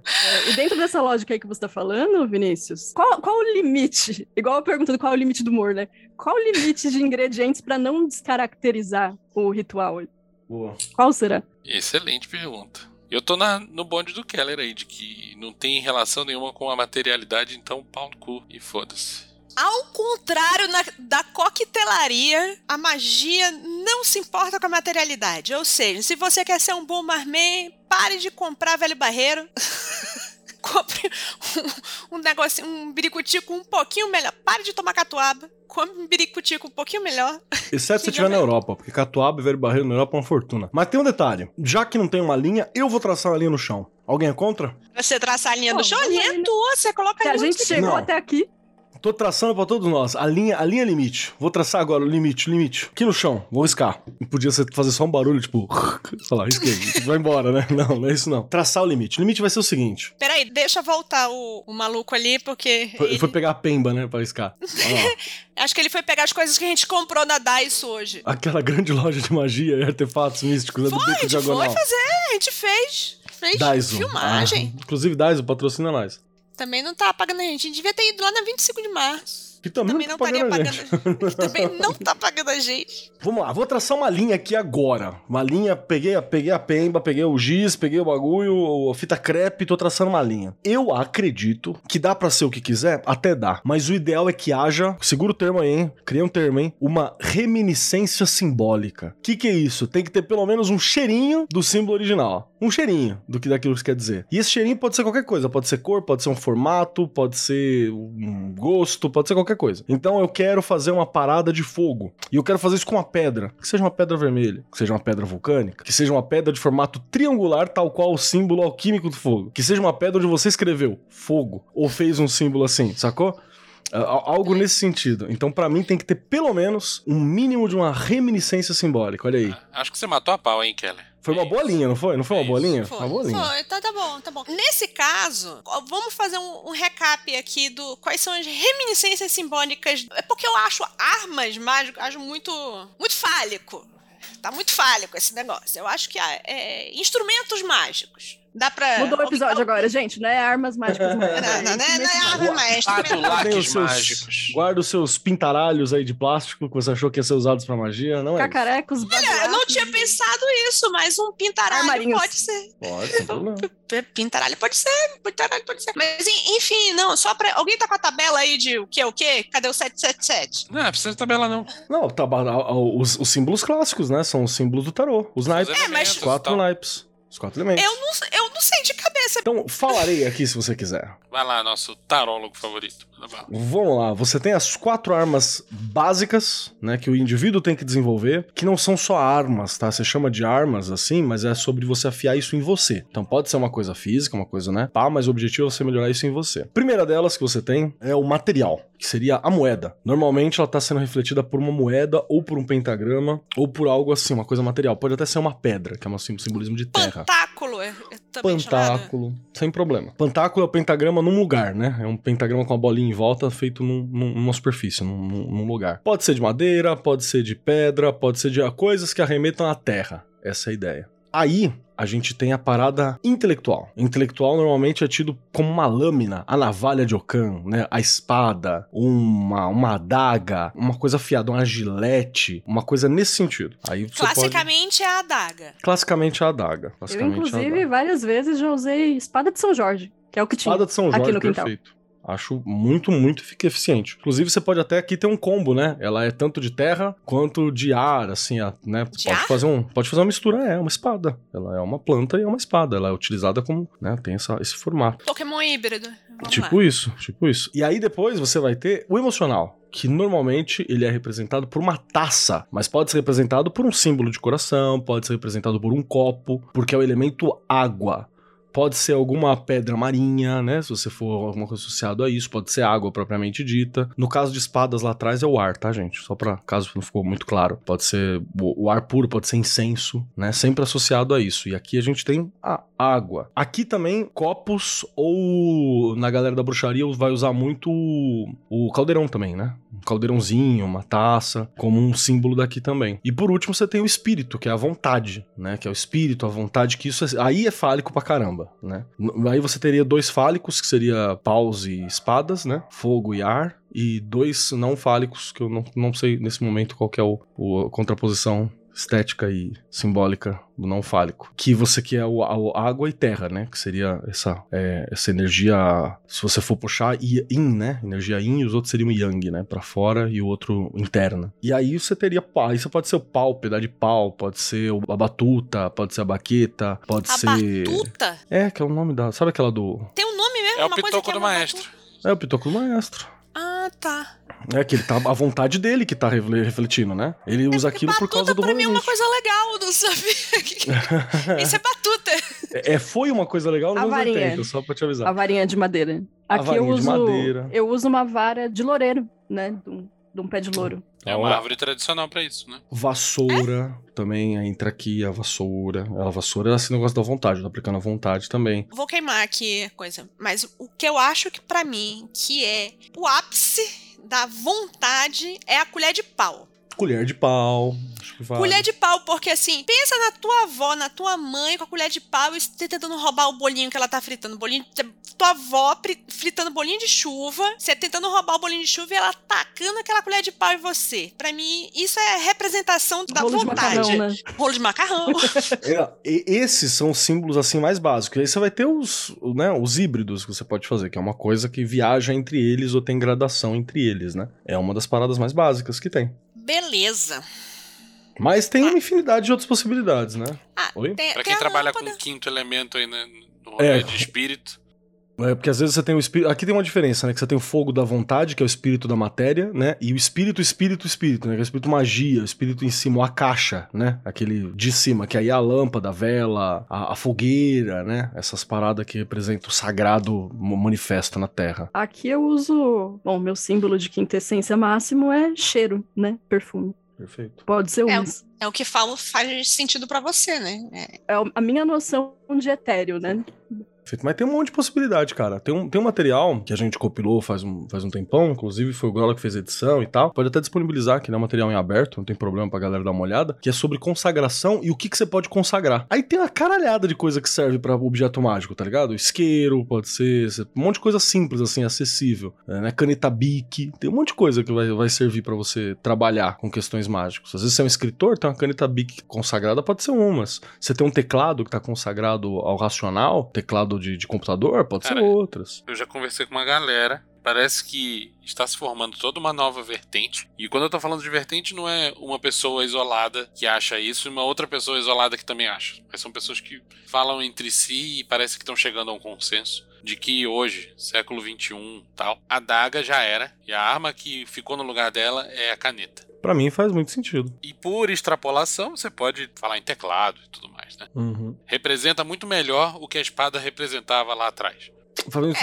E dentro dessa lógica aí que você tá falando, Vinícius, qual, qual o limite? Igual a pergunta do qual é o limite do humor, né? Qual o limite de ingredientes pra não descaracterizar o ritual? Boa. Qual será? Excelente pergunta. Eu tô na- no bonde do Keller aí, de que não tem relação nenhuma com a materialidade, então pau no cu e foda-se. Ao contrário na- da coquetelaria, a magia não se importa com a materialidade. Ou seja, se você quer ser um bom marmê, pare de comprar velho barreiro. Compre um, um negocinho, um biricutico um pouquinho melhor. Pare de tomar catuaba. Compre um biricutico um pouquinho melhor. Exceto se estiver na. Europa, porque catuaba e velho barreiro na Europa é uma fortuna. Mas tem um detalhe: já que não tem uma linha, eu vou traçar uma linha no chão. Alguém é contra? Você traçar a linha Pô, do chão, a linha é tua, você coloca Se a ali onde gente chegou Não. até aqui, Tô traçando pra todos nós. A linha, a linha limite. Vou traçar agora o limite, o limite. Aqui no chão, vou riscar. Podia ser fazer só um barulho, tipo, sei lá, risquei. Vai embora, né? Não, não é isso não. Traçar o limite. O limite vai ser o seguinte: Peraí, deixa voltar o, o maluco ali, porque. foi, ele- foi pegar a pemba, né, pra riscar. Acho que ele foi pegar as coisas que a gente comprou na Daiso hoje. Aquela grande loja de magia e artefatos místicos né, do Foi, a Beco gente Diagonal. foi fazer, a gente fez. Fez Daiso. filmagem. Ah, inclusive, Daiso patrocina nós. Também não tá pagando a gente. A gente devia ter ido lá na 25 de março. Que também, Também não tá estaria pagando a pagando. gente. Também não tá pagando a gente. Vamos lá, vou traçar uma linha aqui agora. Uma linha, peguei, a- peguei a pemba, peguei o giz, peguei o bagulho, a fita crepe, tô traçando uma linha. Eu acredito que dá pra ser o que quiser, até dá. Mas o ideal é que haja, segura o termo aí, hein? Cria um termo, hein? Uma reminiscência simbólica. O que, que é isso? Tem que ter pelo menos um cheirinho do símbolo original. Um cheirinho do que daquilo que você quer dizer. E esse cheirinho pode ser qualquer coisa. Pode ser cor, pode ser um formato, pode ser um gosto, pode ser qualquer coisa. Então eu quero fazer uma parada de fogo. E eu quero fazer isso com uma pedra. Que seja uma pedra vermelha, que seja uma pedra vulcânica, que seja uma pedra de formato triangular, tal qual o símbolo alquímico do fogo. Que seja uma pedra onde você escreveu fogo. Ou fez um símbolo assim, sacou? Al- Algo nesse sentido. Então, pra mim, tem que ter pelo menos um mínimo de uma reminiscência simbólica. Olha aí. Acho que você matou a pau, hein, Keller? Foi uma É boa isso. linha, não foi? Não foi uma É boa isso. linha? Foi, Uma boa linha. foi. Tá, tá bom, tá bom. Nesse caso, vamos fazer um, um recap aqui do quais são as reminiscências simbólicas. É porque eu acho armas mágicas, acho muito, muito fálico. Tá muito fálico esse negócio. Eu acho que ah, é, instrumentos mágicos. Dá pra. mudou o episódio agora, gente. Não é armas mágicas, não. Não, não, não, é- não é arma, é Adulaques os seus, mágicos. guarda os seus pintaralhos aí de plástico que você achou que ia ser usados pra magia, não é? Cacarecos, Olha, eu não tinha pensado isso, mas um pintaralho Armarinhos. pode ser. Pode. Pintaralho pode ser, pintaralho pode ser. Mas en- enfim, não, só pra. Alguém tá com a tabela aí de o que, o que? Cadê o 777? Não, precisa de tabela não. Não, tá, os, os símbolos clássicos, né? São os símbolos do tarô. Os naipes. Os É, mas- quatro naipes. Os quatro elementos. Eu não, eu não sei de cabeça. Então, falarei aqui se você quiser. Vai lá, nosso tarólogo favorito. Vamos lá, você tem as quatro armas básicas, né, que o indivíduo tem que desenvolver, que não são só armas, tá? Você chama de armas assim, mas é sobre você afiar isso em você. Então pode ser uma coisa física, uma coisa, né? Pá, mas o objetivo é você melhorar isso em você. Primeira delas que você tem é o material, que seria a moeda. Normalmente ela tá sendo refletida por uma moeda ou por um pentagrama ou por algo assim, uma coisa material. Pode até ser uma pedra, que é um sim- simbolismo de terra. Pantáculo, é, é também chamado. Pantáculo, sem problema. Pantáculo é o pentagrama num lugar, né? É um pentagrama com uma bolinha em volta feito num- num- numa superfície, num, num- lugar. Pode ser de madeira, pode ser de pedra, pode ser de coisas que arremetam à terra. Essa é a ideia. Aí, a gente tem a parada intelectual. Intelectual normalmente é tido como uma lâmina, a navalha de Ocan, né? A espada, uma, uma adaga, uma coisa afiada, uma gilete, uma coisa nesse sentido. Aí você pode... Classicamente é a adaga. Classicamente a adaga. Eu, a inclusive, adaga. várias vezes já usei espada de São Jorge, que é o que tinha. Espada de São Jorge, aqui no quintal. perfeito. Acho muito, muito efic- eficiente. Inclusive, você pode até aqui ter um combo, né? Ela é tanto de terra quanto de ar, assim, né? De pode ar? fazer um, pode fazer uma mistura, é uma espada. Ela é uma planta e é uma espada. Ela é utilizada como, né? Tem essa, esse formato. Pokémon híbrido. Vamos tipo lá. isso, tipo isso. E aí depois você vai ter o emocional. Que normalmente ele é representado por uma taça, mas pode ser representado por um símbolo de coração, pode ser representado por um copo, porque é o elemento água. Pode ser alguma pedra marinha, né? Se você for alguma coisa associada a isso, pode ser água propriamente dita. No caso de espadas lá atrás é o ar, tá, gente? Só pra caso não ficou muito claro. Pode ser o, ar puro, pode ser incenso, né? Sempre associado a isso. E aqui a gente tem a água. Aqui também copos ou na galera da bruxaria vai usar muito o caldeirão também, né? Um caldeirãozinho, uma taça, como um símbolo daqui também. E por último você tem o espírito, que é a vontade, né? Que é o espírito, a vontade, que isso é- aí é fálico pra caramba, né? Aí você teria dois fálicos, que seria paus e espadas, né? Fogo e ar. E dois não fálicos, que eu não, não sei nesse momento qual que é o, o- a contraposição estética e simbólica do não fálico. Que você quer o, a- água e terra, né? Que seria essa, é, essa energia, se você for puxar, yin, né? Energia yin e os outros seriam yang, né? Pra fora e o outro interna. E aí você teria pau. Aí você pode ser o pau, pedaço de pau, pode ser o- a batuta, pode ser a baqueta, pode A ser... batuta? É, que é o nome da... Sabe aquela do... Tem um nome mesmo? É o uma coisa pitoco que é do uma maestro. batuta? É o pitoco do maestro. Ah, tá. É que ele tá a vontade dele que tá refle- refletindo, né? Ele usa aquilo por causa do pra mim é uma coisa legal, não sabia. Isso é batuta. É, foi uma coisa legal nos A anos varinha. 80, só pra te avisar. A varinha de madeira. A Aqui eu varinha de uso. madeira. Eu uso uma vara de loureiro, né? De um, de um pé de louro. É uma árvore tradicional pra isso, né? Vassoura também entra aqui, a vassoura. A vassoura é esse negócio da vontade, eu tô aplicando a vontade também. Vou queimar aqui a coisa. Mas o que eu acho que pra mim, que é o ápice da vontade, é a colher de pau. Colher de pau. Acho que vale. Colher de pau, porque assim, pensa na tua avó, na tua mãe com a colher de pau e tentando roubar o bolinho que ela tá fritando. Bolinho, tua avó fritando bolinho de chuva, você tentando roubar o bolinho de chuva e ela tacando aquela colher de pau em você. Pra mim, isso é representação da Rolo de vontade. macarrão, né? Rolo de macarrão. É, e- esses são os símbolos assim mais básicos. Aí você vai ter os, né, os híbridos que você pode fazer, que é uma coisa que viaja entre eles ou tem gradação entre eles, né? É uma das paradas mais básicas que tem. Beleza. Mas tem uma infinidade de outras possibilidades, né? Ah, Oi? tem, Pra quem trabalha com o quinto elemento aí, né? No rolê É. de espírito. É, porque às vezes você tem o espírito. Aqui tem uma diferença, né? Que você tem o fogo da vontade, que é o espírito da matéria, né? E o espírito, espírito, espírito, né? Que é o espírito magia, o espírito em cima, a caixa, né? Aquele de cima, que aí é a lâmpada, a vela, a, a fogueira, né? Essas paradas que representam o sagrado manifesto na Terra. Aqui eu uso. Bom, meu símbolo de quintessência máximo é cheiro, né? Perfume. Perfeito. Pode ser É, umas. É o que falo, faz sentido pra você, né? É. É a minha noção de etéreo, né? Mas tem um monte de possibilidade, cara. Tem um, tem um material que a gente compilou faz um, faz um tempão, inclusive foi o Grola que fez a edição e tal. Pode até disponibilizar, que não é material em aberto, não tem problema pra galera dar uma olhada, que é sobre consagração e o que, que você pode consagrar. Aí tem uma caralhada de coisa que serve pra objeto mágico, tá ligado? Isqueiro, pode ser, um monte de coisa simples, assim, acessível. É, né? Caneta Bic, tem um monte de coisa que vai, vai servir pra você trabalhar com questões mágicas. Às vezes você é um escritor, tem uma caneta Bic consagrada, pode ser umas. Você tem um teclado que tá consagrado ao racional, teclado de, de computador, pode Cara, ser outras. Eu já conversei com uma galera. Parece que está se formando toda uma nova vertente. E quando eu tô falando de vertente, não é uma pessoa isolada que acha isso e uma outra pessoa isolada que também acha. Mas são pessoas que falam entre si e parece que estão chegando a um consenso de que hoje, século XXI tal, a daga já era e a arma que ficou no lugar dela é a caneta. Pra mim faz muito sentido. E por extrapolação, você pode falar em teclado e tudo mais, né? Uhum. Representa muito melhor o que a espada representava lá atrás.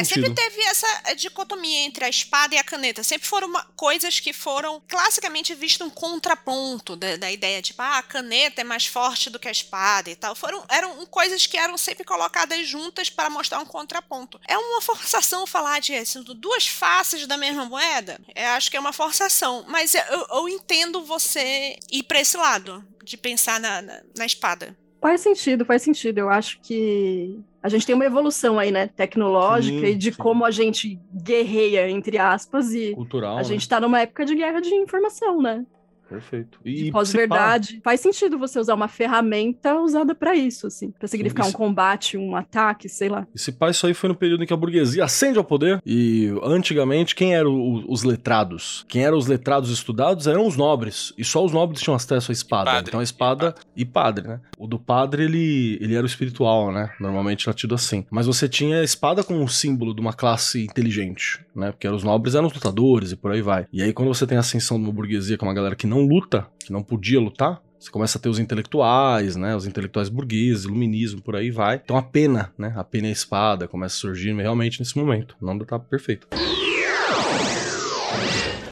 É, sempre teve essa eh, dicotomia entre a espada e a caneta. Sempre foram uma- coisas que foram classicamente vistas um contraponto da, da ideia, tipo, ah, a caneta é mais forte do que a espada e tal. Foram, eram coisas que eram sempre colocadas juntas para mostrar um contraponto. É uma forçação falar de assim, duas faces da mesma moeda? Eu acho que é uma forçação. Mas eu, eu entendo você ir para esse lado, de pensar na, na, na espada. Faz sentido, faz sentido. Eu acho que a gente tem uma evolução aí, né? Tecnológica Sim, e de sim. como a gente guerreia, entre aspas, e Cultural. a né? gente tá numa época de guerra de informação, né? Perfeito. E se pós-verdade. Faz sentido você usar uma ferramenta usada pra isso, assim, Pra significar Isso. um combate, um ataque, sei lá. E se pá, isso aí foi no período em que a burguesia ascende ao poder. E antigamente, quem eram os letrados? Quem eram os letrados estudados eram os nobres. E só os nobres tinham acesso à espada. padre. Então a espada e padre, né? O do padre, ele, ele era o espiritual, né? Normalmente era tido assim. Mas você tinha a espada como um símbolo de uma classe inteligente, né? Porque os nobres eram os lutadores e por aí vai. E aí, quando você tem a ascensão de uma burguesia, que é uma galera que não luta, que não podia lutar, você começa a ter os intelectuais, né? Os intelectuais burgueses, iluminismo, por aí vai. Então a pena, né? A pena e a espada começa a surgir realmente nesse momento. Não tá perfeito.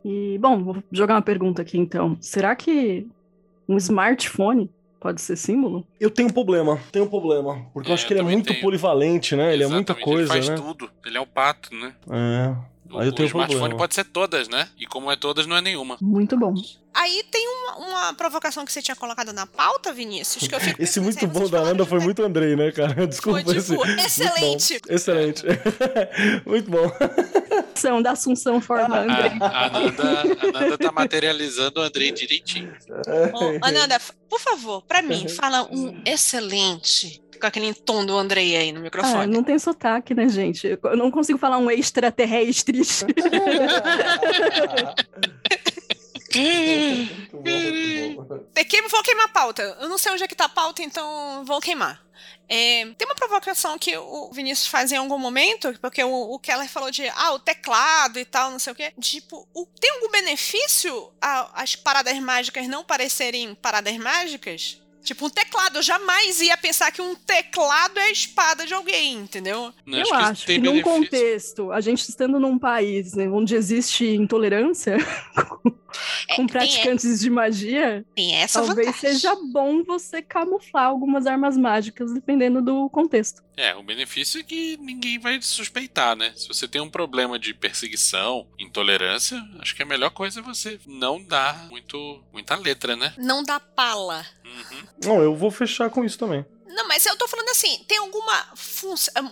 E, bom, vou jogar uma pergunta aqui então. Será que um smartphone pode ser símbolo? Eu tenho um problema, tenho um problema. Porque eu É, acho eu que ele é muito tenho. polivalente, né? Ele é muita Exatamente, coisa, Ele faz né? tudo. Ele é o pato, né? É. O, Aí eu o tenho smartphone problema. pode ser todas, né? E como é todas, não é nenhuma. Muito bom. Aí tem uma, uma provocação que você tinha colocado na pauta, Vinícius, que eu fico Esse muito assim, bom da de foi muito Andrei, né, cara? Desculpa. Foi, tipo, esse- excelente. Muito bom. Excelente. muito bom. São da Assunção forma Andrei. A, a, Nanda, a Nanda tá materializando o Andrei direitinho. Ô, Ananda, por favor, pra mim, fala um excelente com aquele tom do Andrei aí no Ah, microfone. não tem sotaque, né, gente? Eu- não consigo falar um extraterrestre. É que- vou queimar a pauta. Eu não sei onde é que tá a pauta, então vou queimar. É, tem uma provocação que o Vinícius faz em algum momento, porque o, o Keller falou de ah, o teclado e tal, não sei o quê. Tipo, o- tem algum benefício a- as paradas mágicas não parecerem paradas mágicas? Tipo, um teclado. Eu jamais ia pensar que um teclado é a espada de alguém, entendeu? Não, Eu acho que, tem num benefício. contexto, a gente estando num país né, onde existe intolerância É, com tem, praticantes de magia, talvez vantagem. seja bom você camuflar algumas armas mágicas, dependendo do contexto. É, o benefício é que ninguém vai suspeitar, né? Se você tem um problema de perseguição, intolerância, acho que a melhor coisa é você não dar muito, muita letra, né? Não dá pala. Uhum. Não, eu vou fechar com isso também. Não, mas eu tô falando assim, tem alguma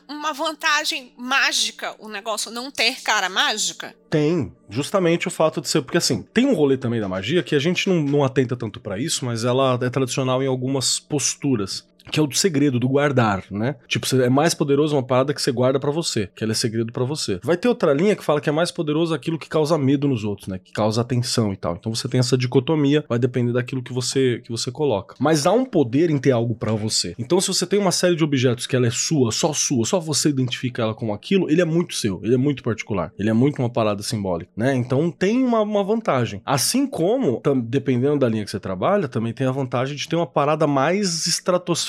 uma vantagem mágica o negócio não ter cara mágica? Tem, justamente o fato de ser. Porque assim, tem um rolê também da magia que a gente não, não atenta tanto pra isso, mas ela é tradicional em algumas posturas. Que é o do segredo, do guardar, né? Tipo, é mais poderoso uma parada que você guarda pra você, que ela é segredo pra você. Vai ter outra linha que fala que é mais poderoso aquilo que causa medo nos outros, né? Que causa atenção e tal. Então você tem essa dicotomia, vai depender daquilo que você que você coloca. Mas há um poder em ter algo pra você. Então se você tem uma série de objetos que ela é sua, só sua, só você identifica ela como aquilo, ele é muito seu, ele é muito particular. Ele é muito uma parada simbólica, né? Então tem uma, uma vantagem. Assim como, dependendo da linha que você trabalha, também tem a vantagem de ter uma parada mais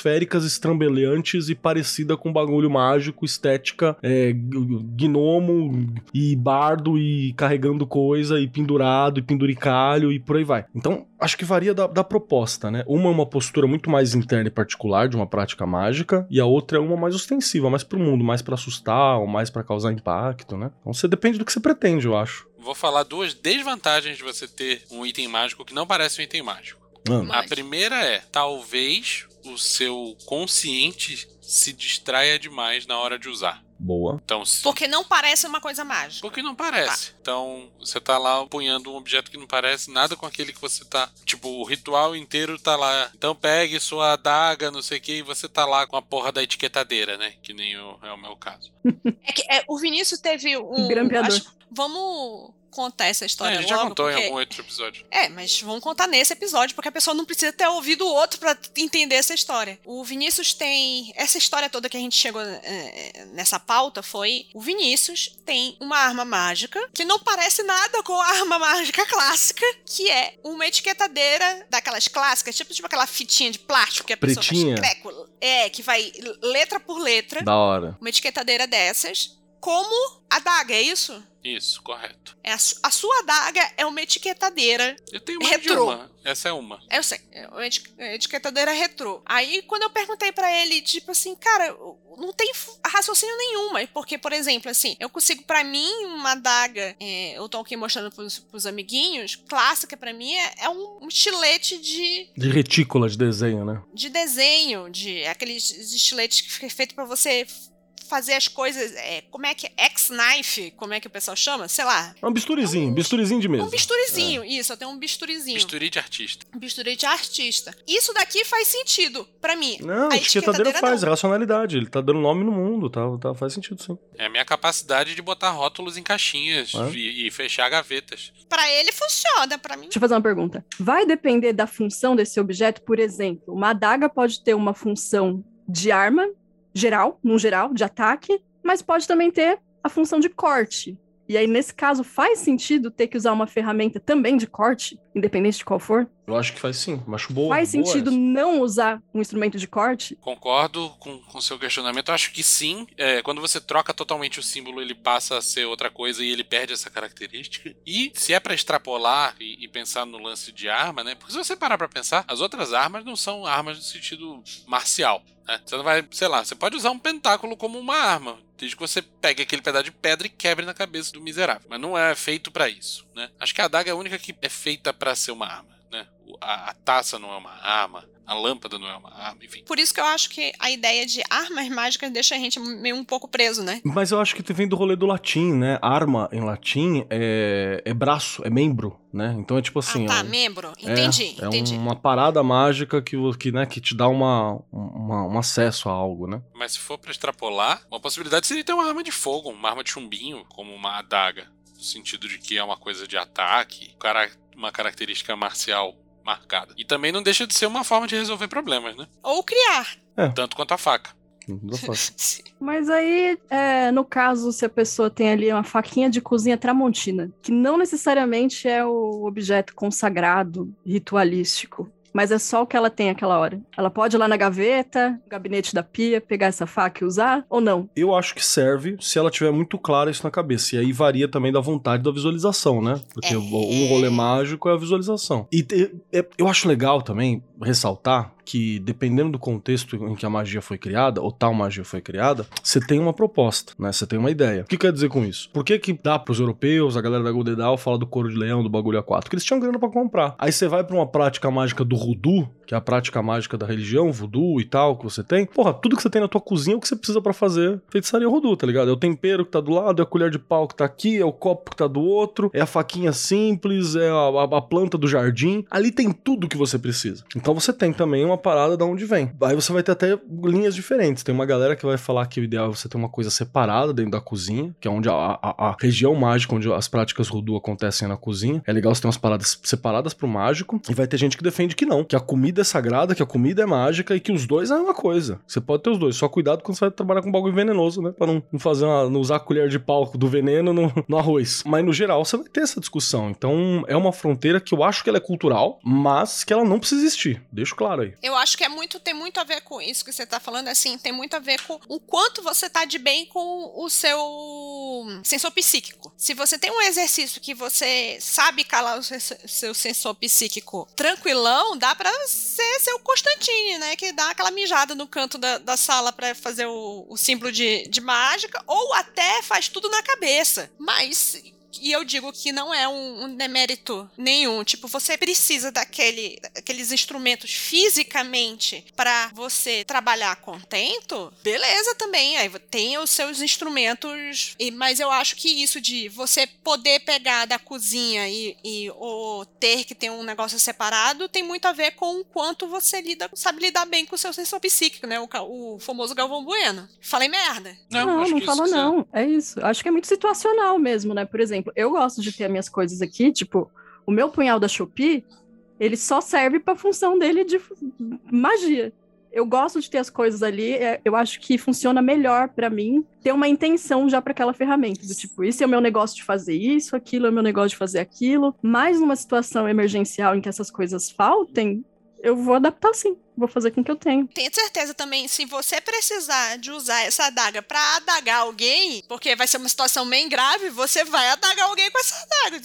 estratosféricas, estrambelhantes e parecida com bagulho mágico, estética, é, gnomo e bardo e carregando coisa e pendurado e penduricalho e por aí vai. Então, acho que varia da, da proposta, né? Uma é uma postura muito mais interna e particular de uma prática mágica e a outra é uma mais ostensiva, mais pro mundo, mais pra assustar ou mais pra causar impacto, né? Então você depende do que você pretende, eu acho. Vou falar duas desvantagens de você ter um item mágico que não parece um item mágico. Mano, A primeira é, talvez o seu consciente se distraia demais na hora de usar. boa. Então, se... Porque não parece uma coisa mágica. Porque não parece. Então, você tá lá apunhando um objeto que não parece nada com aquele que você tá. Tipo, o ritual inteiro tá lá. Então pegue sua adaga, não sei o que, e você tá lá com a porra da etiquetadeira, né? Que nem o- é o meu caso. É que é, o Vinícius teve um. Grampeador. acho- vamos contar essa É, história a gente já logo, contou porque- em algum outro episódio. É, mas vamos contar nesse episódio, porque a pessoa não precisa ter ouvido o outro pra entender essa história. O Vinícius tem. Essa história toda que a gente chegou é, nessa pauta foi: o Vinícius tem uma arma mágica que não parece nada com a arma mágica clássica, que é uma etiquetadeira daquelas clássicas, tipo, tipo aquela fitinha de plástico que a pessoa Pretinha. faz creco. É, que vai letra por letra. Da hora. Uma etiquetadeira dessas. Como adaga, é isso? Isso, correto. É a, su- a sua adaga é uma etiquetadeira Eu tenho mais Retrô. uma. Essa é uma. Eu sei, é uma é etiquetadeira retrô. Aí, quando eu perguntei pra ele, tipo assim, cara, não tem raciocínio nenhum, mas porque, por exemplo, assim, eu consigo, pra mim, uma adaga, é, eu tô aqui mostrando pros, pros amiguinhos, clássica pra mim é, é um, estilete de, De retícula de desenho, né? de desenho, de aqueles estiletes que fica feito pra você fazer as coisas. é, como é que é? X-knife? Como é que o pessoal chama? Sei lá. É um bisturizinho, bisturizinho de mesa. Um bisturizinho, isso, eu tenho um bisturizinho. Bisturi de artista. Um bisturi de artista. Isso daqui faz sentido pra mim. Não, A etiquetadeira etiquetadeira faz, não. racionalidade. Ele tá dando nome no mundo, tá, tá, faz sentido sim. É a minha capacidade de botar rótulos em caixinhas É. e, e fechar gavetas. Pra ele funciona, pra mim. Deixa eu fazer uma pergunta. Vai depender da função desse objeto? Por exemplo, uma adaga pode ter uma função de arma, geral, num geral, de ataque, mas pode também ter a função de corte. E aí, nesse caso, faz sentido ter que usar uma ferramenta também de corte, independente de qual for? Eu acho que faz sim. Acho boa. faz boa sentido essa. não usar um instrumento de corte? Concordo com o seu questionamento. Acho que sim. É, quando você troca totalmente o símbolo, ele passa a ser outra coisa e ele perde essa característica. E se é pra extrapolar e, e pensar no lance de arma, né? Porque se você parar pra pensar, as outras armas não são armas no sentido marcial. Né? Você não vai, sei lá, você pode usar um pentáculo como uma arma. Desde que você pegue aquele pedaço de pedra e quebre na cabeça do miserável. Mas não é feito pra isso, né? Acho que a adaga é a única que é feita pra ser uma arma, né? A, a taça não é uma arma, a lâmpada não é uma arma, enfim. Por isso que eu acho que a ideia de armas mágicas deixa a gente meio um pouco preso, né? Mas eu acho que vem do rolê do latim, né? Arma em latim é, é braço, é membro, né? Então é tipo assim. ah, tá, é um- membro. é- Entendi, é, entendi. uma parada mágica que, que, né, que te dá uma, uma- um acesso a algo, né? Mas se for pra extrapolar, uma possibilidade seria ter uma arma de fogo, uma arma de chumbinho, como uma adaga. No sentido de que é uma coisa de ataque, uma característica marcial marcada. E também não deixa de ser uma forma de resolver problemas, né? Ou criar. Tanto quanto a faca. Mas aí, é, no caso, se a pessoa tem ali uma faquinha de cozinha tramontina, que não necessariamente é o objeto consagrado, ritualístico, mas é só o que ela tem aquela hora. Ela pode ir lá na gaveta, no gabinete da pia, pegar essa faca e usar, ou não? Eu acho que serve se ela tiver muito clara isso na cabeça. E aí varia também da vontade da visualização, né? Porque É. um rolê mágico é a visualização. E te- é- eu acho legal também ressaltar que, dependendo do contexto em que a magia foi criada, ou tal magia foi criada, você tem uma proposta, né? Você tem uma ideia. O que quer dizer com isso? Por que que dá pros europeus, a galera da Golden Dawn fala do couro de leão, do bagulho A4? Porque eles tinham grana pra comprar. Aí você vai pra uma prática mágica do voodoo, que é a prática mágica da religião, voodoo e tal, que você tem. Porra, tudo que você tem na tua cozinha é o que você precisa pra fazer feitiçaria voodoo, tá ligado? É o tempero que tá do lado, é a colher de pau que tá aqui, é o copo que tá do outro, é a faquinha simples, é a, a- a planta do jardim. Ali tem tudo que você precisa. Então você tem também uma parada da onde vem. Aí você vai ter até linhas diferentes. Tem uma galera que vai falar que o ideal é você ter uma coisa separada dentro da cozinha, que é onde a, a- a região mágica, onde as práticas voodoo acontecem na cozinha. É legal você ter umas paradas separadas pro mágico. E vai ter gente que defende que não, que a comida é sagrada, que a comida é mágica e que os dois é uma coisa. Você pode ter os dois, só cuidado quando você vai trabalhar com bagulho venenoso, né? Pra não, não fazer uma, não usar a colher de pau do veneno no, no arroz. Mas no geral você vai ter essa discussão. Então é uma fronteira que eu acho que ela é cultural, mas que ela não precisa existir. Deixo claro aí. Eu acho que é muito, tem muito a ver com isso que você tá falando, assim, tem muito a ver com o quanto você tá de bem com o seu sensor psíquico. Se você tem um exercício que você sabe calar o seu sensor psíquico tranquilão, dá pra ser seu Constantine, né? Que dá aquela mijada no canto da, da sala pra fazer o, o símbolo de, de mágica, ou até faz tudo na cabeça. Mas e eu digo que não é um, um demérito nenhum. Tipo, você precisa daquele, daqueles instrumentos fisicamente para você trabalhar contento, beleza também. Aí tem os seus instrumentos. E, mas eu acho que isso de você poder pegar da cozinha e, e ou ter que ter um negócio separado tem muito a ver com o quanto você lida, sabe lidar bem com o seu sensor psíquico, né? O, o famoso Galvão Bueno. Falei merda. Não, não, que falou não. É isso. Acho que é muito situacional mesmo, né? Por exemplo, eu gosto de ter as minhas coisas aqui, tipo, o meu punhal da Shopee, ele só serve pra função dele de magia. Eu gosto de ter as coisas ali, é, eu acho que funciona melhor pra mim ter uma intenção já pra aquela ferramenta, do tipo, isso é o meu negócio de fazer isso, aquilo é o meu negócio de fazer aquilo. Mas numa situação emergencial em que essas coisas faltem, eu vou adaptar sim, vou fazer com o que eu tenho. Tenho certeza também, se você precisar de usar essa adaga pra adagar alguém, porque vai ser uma situação bem grave, você vai adagar alguém com essa adaga.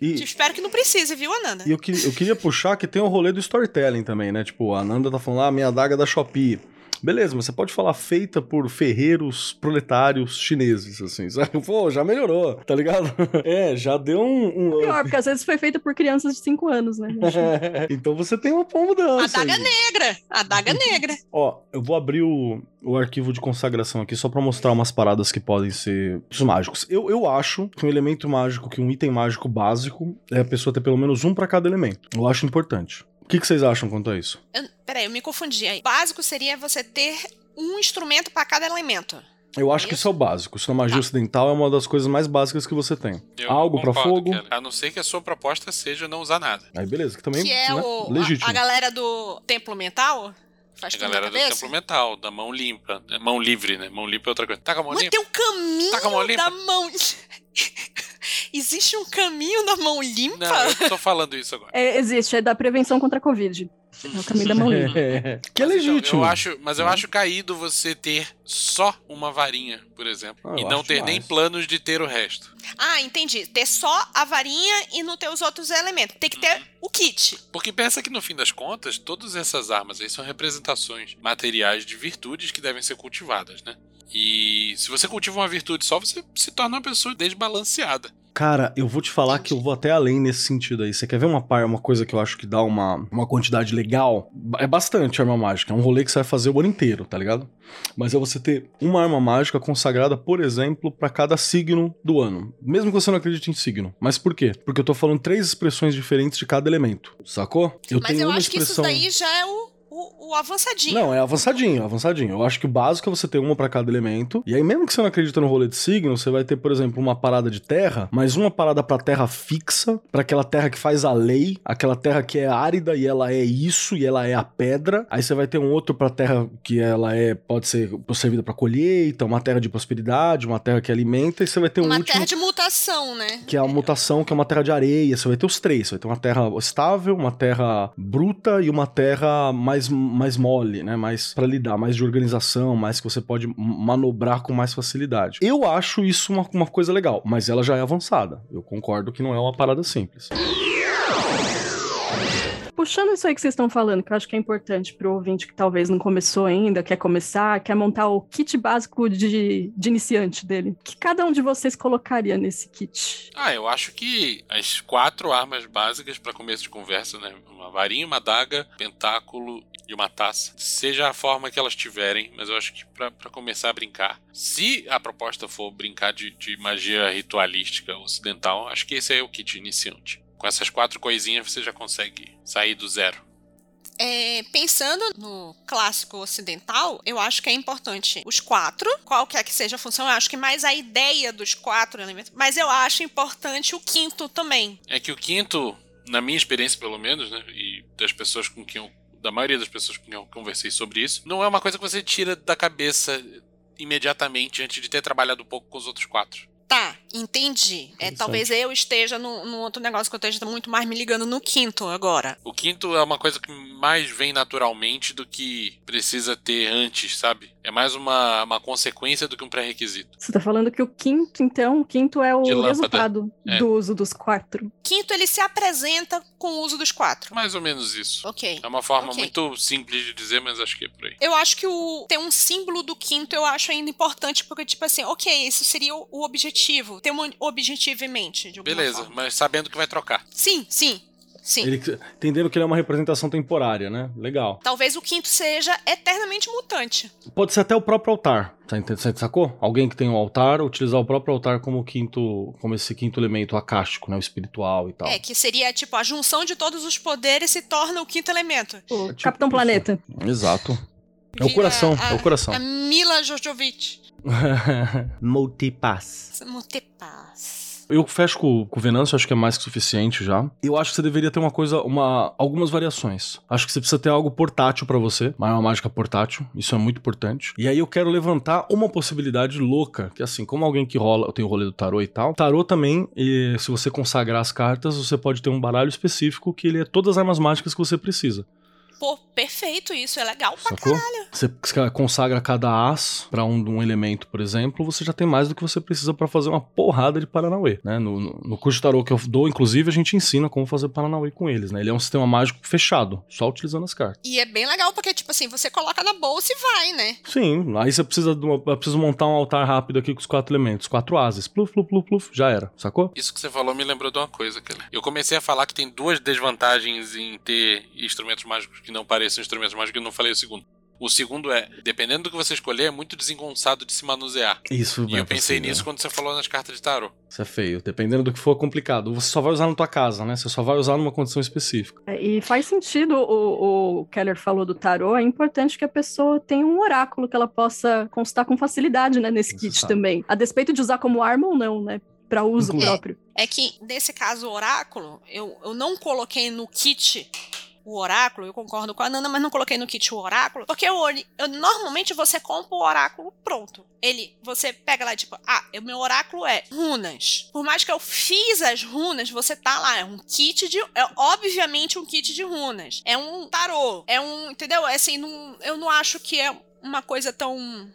E, Espero que não precise, viu, Ananda? E eu, que- eu queria puxar que tem o rolê do storytelling também, né? Tipo, a Nanda tá falando, ah, minha adaga é da Shopee. Beleza, mas você pode falar feita por ferreiros proletários chineses, assim, sabe? Pô, já melhorou, tá ligado? É, já deu um. um Pior, porque às vezes foi feita por crianças de 5 anos, né? então você tem uma, mudança. Adaga aí. negra. Adaga negra. Ó, eu vou abrir o, o arquivo de consagração aqui só pra mostrar umas paradas que podem ser os mágicos. Eu, eu acho que um elemento mágico, que um item mágico básico, é a pessoa ter pelo menos um pra cada elemento. Eu acho importante. O que, que vocês acham quanto a isso? Eu- peraí, eu me confundi aí. Básico seria você ter um instrumento para cada elemento. Eu acho que isso é o básico. Isso na magia Tá. ocidental é uma das coisas mais básicas que você tem. Eu Algo pra concordo, fogo. Kelly. A não ser que a sua proposta seja não usar nada. Aí beleza, que também que é né, o, a, legítimo. a galera do templo mental. Faz A galera do templo mental, da mão limpa. né? Mão livre, né? Mão limpa é outra coisa. Tá com a mão Mas limpa? tem um caminho Tá com a mão limpa? da mão. Existe um caminho da mão limpa? Não, eu tô falando isso agora. É, existe, é da prevenção contra a Covid. É o caminho da mão limpa. É, que é Mas, então, legítimo. eu acho, mas eu acho caído você ter só uma varinha, por exemplo. Ah, eu e não ter nem planos de ter o resto. Ah, entendi. Ter só a varinha e não ter os outros elementos. Tem que ter o kit. Porque pensa que no fim das contas, todas essas armas aí são representações materiais de virtudes que devem ser cultivadas, né? E se você cultiva uma virtude só, você se torna uma pessoa desbalanceada. Cara, eu vou te falar que eu vou até além nesse sentido aí. Você quer ver uma, par, uma coisa que eu acho que dá uma, uma quantidade legal? É bastante arma mágica. É um rolê que você vai fazer o ano inteiro, tá ligado? Mas é você ter uma arma mágica consagrada, por exemplo, pra cada signo do ano. Mesmo que você não acredite em signo. Mas por quê? Porque eu tô falando três expressões diferentes de cada elemento. Sacou? Eu Mas tenho eu uma acho que isso expressão. daí já é o, o, o avançadinho. Não, é avançadinho, avançadinho. Eu acho que o básico é você ter uma pra cada elemento. E aí, mesmo que você não acredita no rolê de signo, você vai ter, por exemplo, uma parada de terra, mas uma parada pra terra fixa, pra aquela terra que faz a lei, aquela terra que é árida e ela é isso e ela é a pedra. Aí você vai ter um outro pra terra que ela é pode ser servida pra colheita, uma terra de prosperidade, uma terra que alimenta, e você vai ter um Uma último terra de mutação, né? que é a mutação, que é uma terra de areia. Você vai ter os três. Você vai ter uma terra estável, uma terra bruta e uma terra mais, mais mole, né? Mais pra lidar, mais de organização, mais que você pode manobrar com mais facilidade. Eu acho isso uma, uma coisa legal, mas ela já é avançada. Eu concordo que não é uma parada simples. Puxando isso aí que vocês estão falando, que eu acho que é importante para o ouvinte que talvez não começou ainda, quer começar, quer montar o kit básico de, de iniciante dele. O que cada um de vocês colocaria nesse kit? Ah, eu acho que as quatro armas básicas para começo de conversa, né? Uma varinha, uma daga, pentáculo e uma taça. Seja a forma que elas tiverem, mas eu acho que para começar a brincar. Se a proposta for brincar de, de magia ritualística ocidental, acho que esse é o kit iniciante. Com essas quatro coisinhas você já consegue sair do zero. É, pensando no clássico ocidental, eu acho que é importante os quatro, qualquer que seja a função, eu acho que mais a ideia dos quatro elementos, mas eu acho importante o quinto também. É que o quinto, na minha experiência pelo menos, né, e das pessoas com quem eu, da maioria das pessoas com quem eu conversei sobre isso, não é uma coisa que você tira da cabeça imediatamente antes de ter trabalhado um pouco com os outros quatro. Tá, entendi. É, talvez eu esteja num, num outro negócio que eu esteja muito mais me ligando no quinto agora. O quinto é uma coisa que mais vem naturalmente do que precisa ter antes, sabe? É mais uma, uma consequência do que um pré-requisito. Você tá falando que o quinto, então, o quinto é o resultado É. do uso dos quatro. Quinto, ele se apresenta com o uso dos quatro. Mais ou menos isso. Ok. É uma forma Ok. muito simples de dizer, mas acho que é por aí. Eu acho que o ter um símbolo do quinto eu acho ainda importante, porque, tipo assim, ok, isso seria o, o objetivo. Ter um objetivo em mente. De alguma Beleza, forma. mas sabendo que vai trocar. Sim, sim, sim. Ele, entendendo que ele é uma representação temporária, né? Legal. Talvez o quinto seja eternamente mutante. Pode ser até o próprio altar. Tá Você sacou? Alguém que tem um altar, utilizar o próprio altar como quinto, como esse quinto elemento acástico, né? O espiritual e tal. É, que seria, tipo, a junção de todos os poderes se torna o quinto elemento. O tipo Capitão isso. Planeta. Exato. É o coração, a- é o coração. A Mila Jojovic. Multipass. Multipaz. Eu fecho com, com o Venâncio, acho que é mais que suficiente já. Eu acho que você deveria ter uma coisa, uma, algumas variações. Acho que você precisa ter algo portátil pra você, uma arma mágica portátil, isso é muito importante. E aí eu quero levantar uma possibilidade louca, que assim, como alguém que rola, eu tenho o rolê do tarô e tal, tarô também, se você consagrar as cartas, você pode ter um baralho específico que ele é todas as armas mágicas que você precisa. Pô, perfeito isso, é legal pra Sacou? caralho. Você consagra cada as pra um, um elemento, por exemplo, você já tem mais do que você precisa pra fazer uma porrada de Paranauê, né? No, no, no curso de tarô que eu dou, inclusive, a gente ensina como fazer Paranauê com eles, né? Ele é um sistema mágico fechado, só utilizando as cartas. E é bem legal porque, tipo assim, você coloca na bolsa e vai, né? Sim, aí você precisa, de uma, eu preciso montar um altar rápido aqui com os quatro elementos, quatro ases, pluf, pluf, pluf, pluf, já era, sacou? Isso que você falou me lembrou de uma coisa, Keller. Eu comecei a falar que tem duas desvantagens em ter instrumentos mágicos que não pareçam instrumentos mágicos, eu não falei o segundo. O segundo é, dependendo do que você escolher, é muito desengonçado de se manusear. Isso, E eu pensei nisso quando você falou nas cartas de tarô. Isso é feio. Dependendo do que for complicado. Você só vai usar na tua casa, né? Você só vai usar numa condição específica. É, E faz sentido o, o Keller falou do tarô. É importante que a pessoa tenha um oráculo que ela possa consultar com facilidade, né, nesse kit Necessário. também. A despeito de usar como arma ou não, né? Pra uso Inclusive. próprio. É que, nesse caso, o oráculo, eu, eu não coloquei no kit o oráculo, eu concordo com a Nana, mas não coloquei no kit o oráculo, porque eu, eu normalmente você compra o oráculo pronto. Ele, você pega lá, tipo, ah, o meu oráculo é runas. Por mais que eu fiz as runas, você tá lá, é um kit de. É obviamente um kit de runas. É um tarô. É um. Entendeu? É assim, não, eu não acho que é uma coisa tão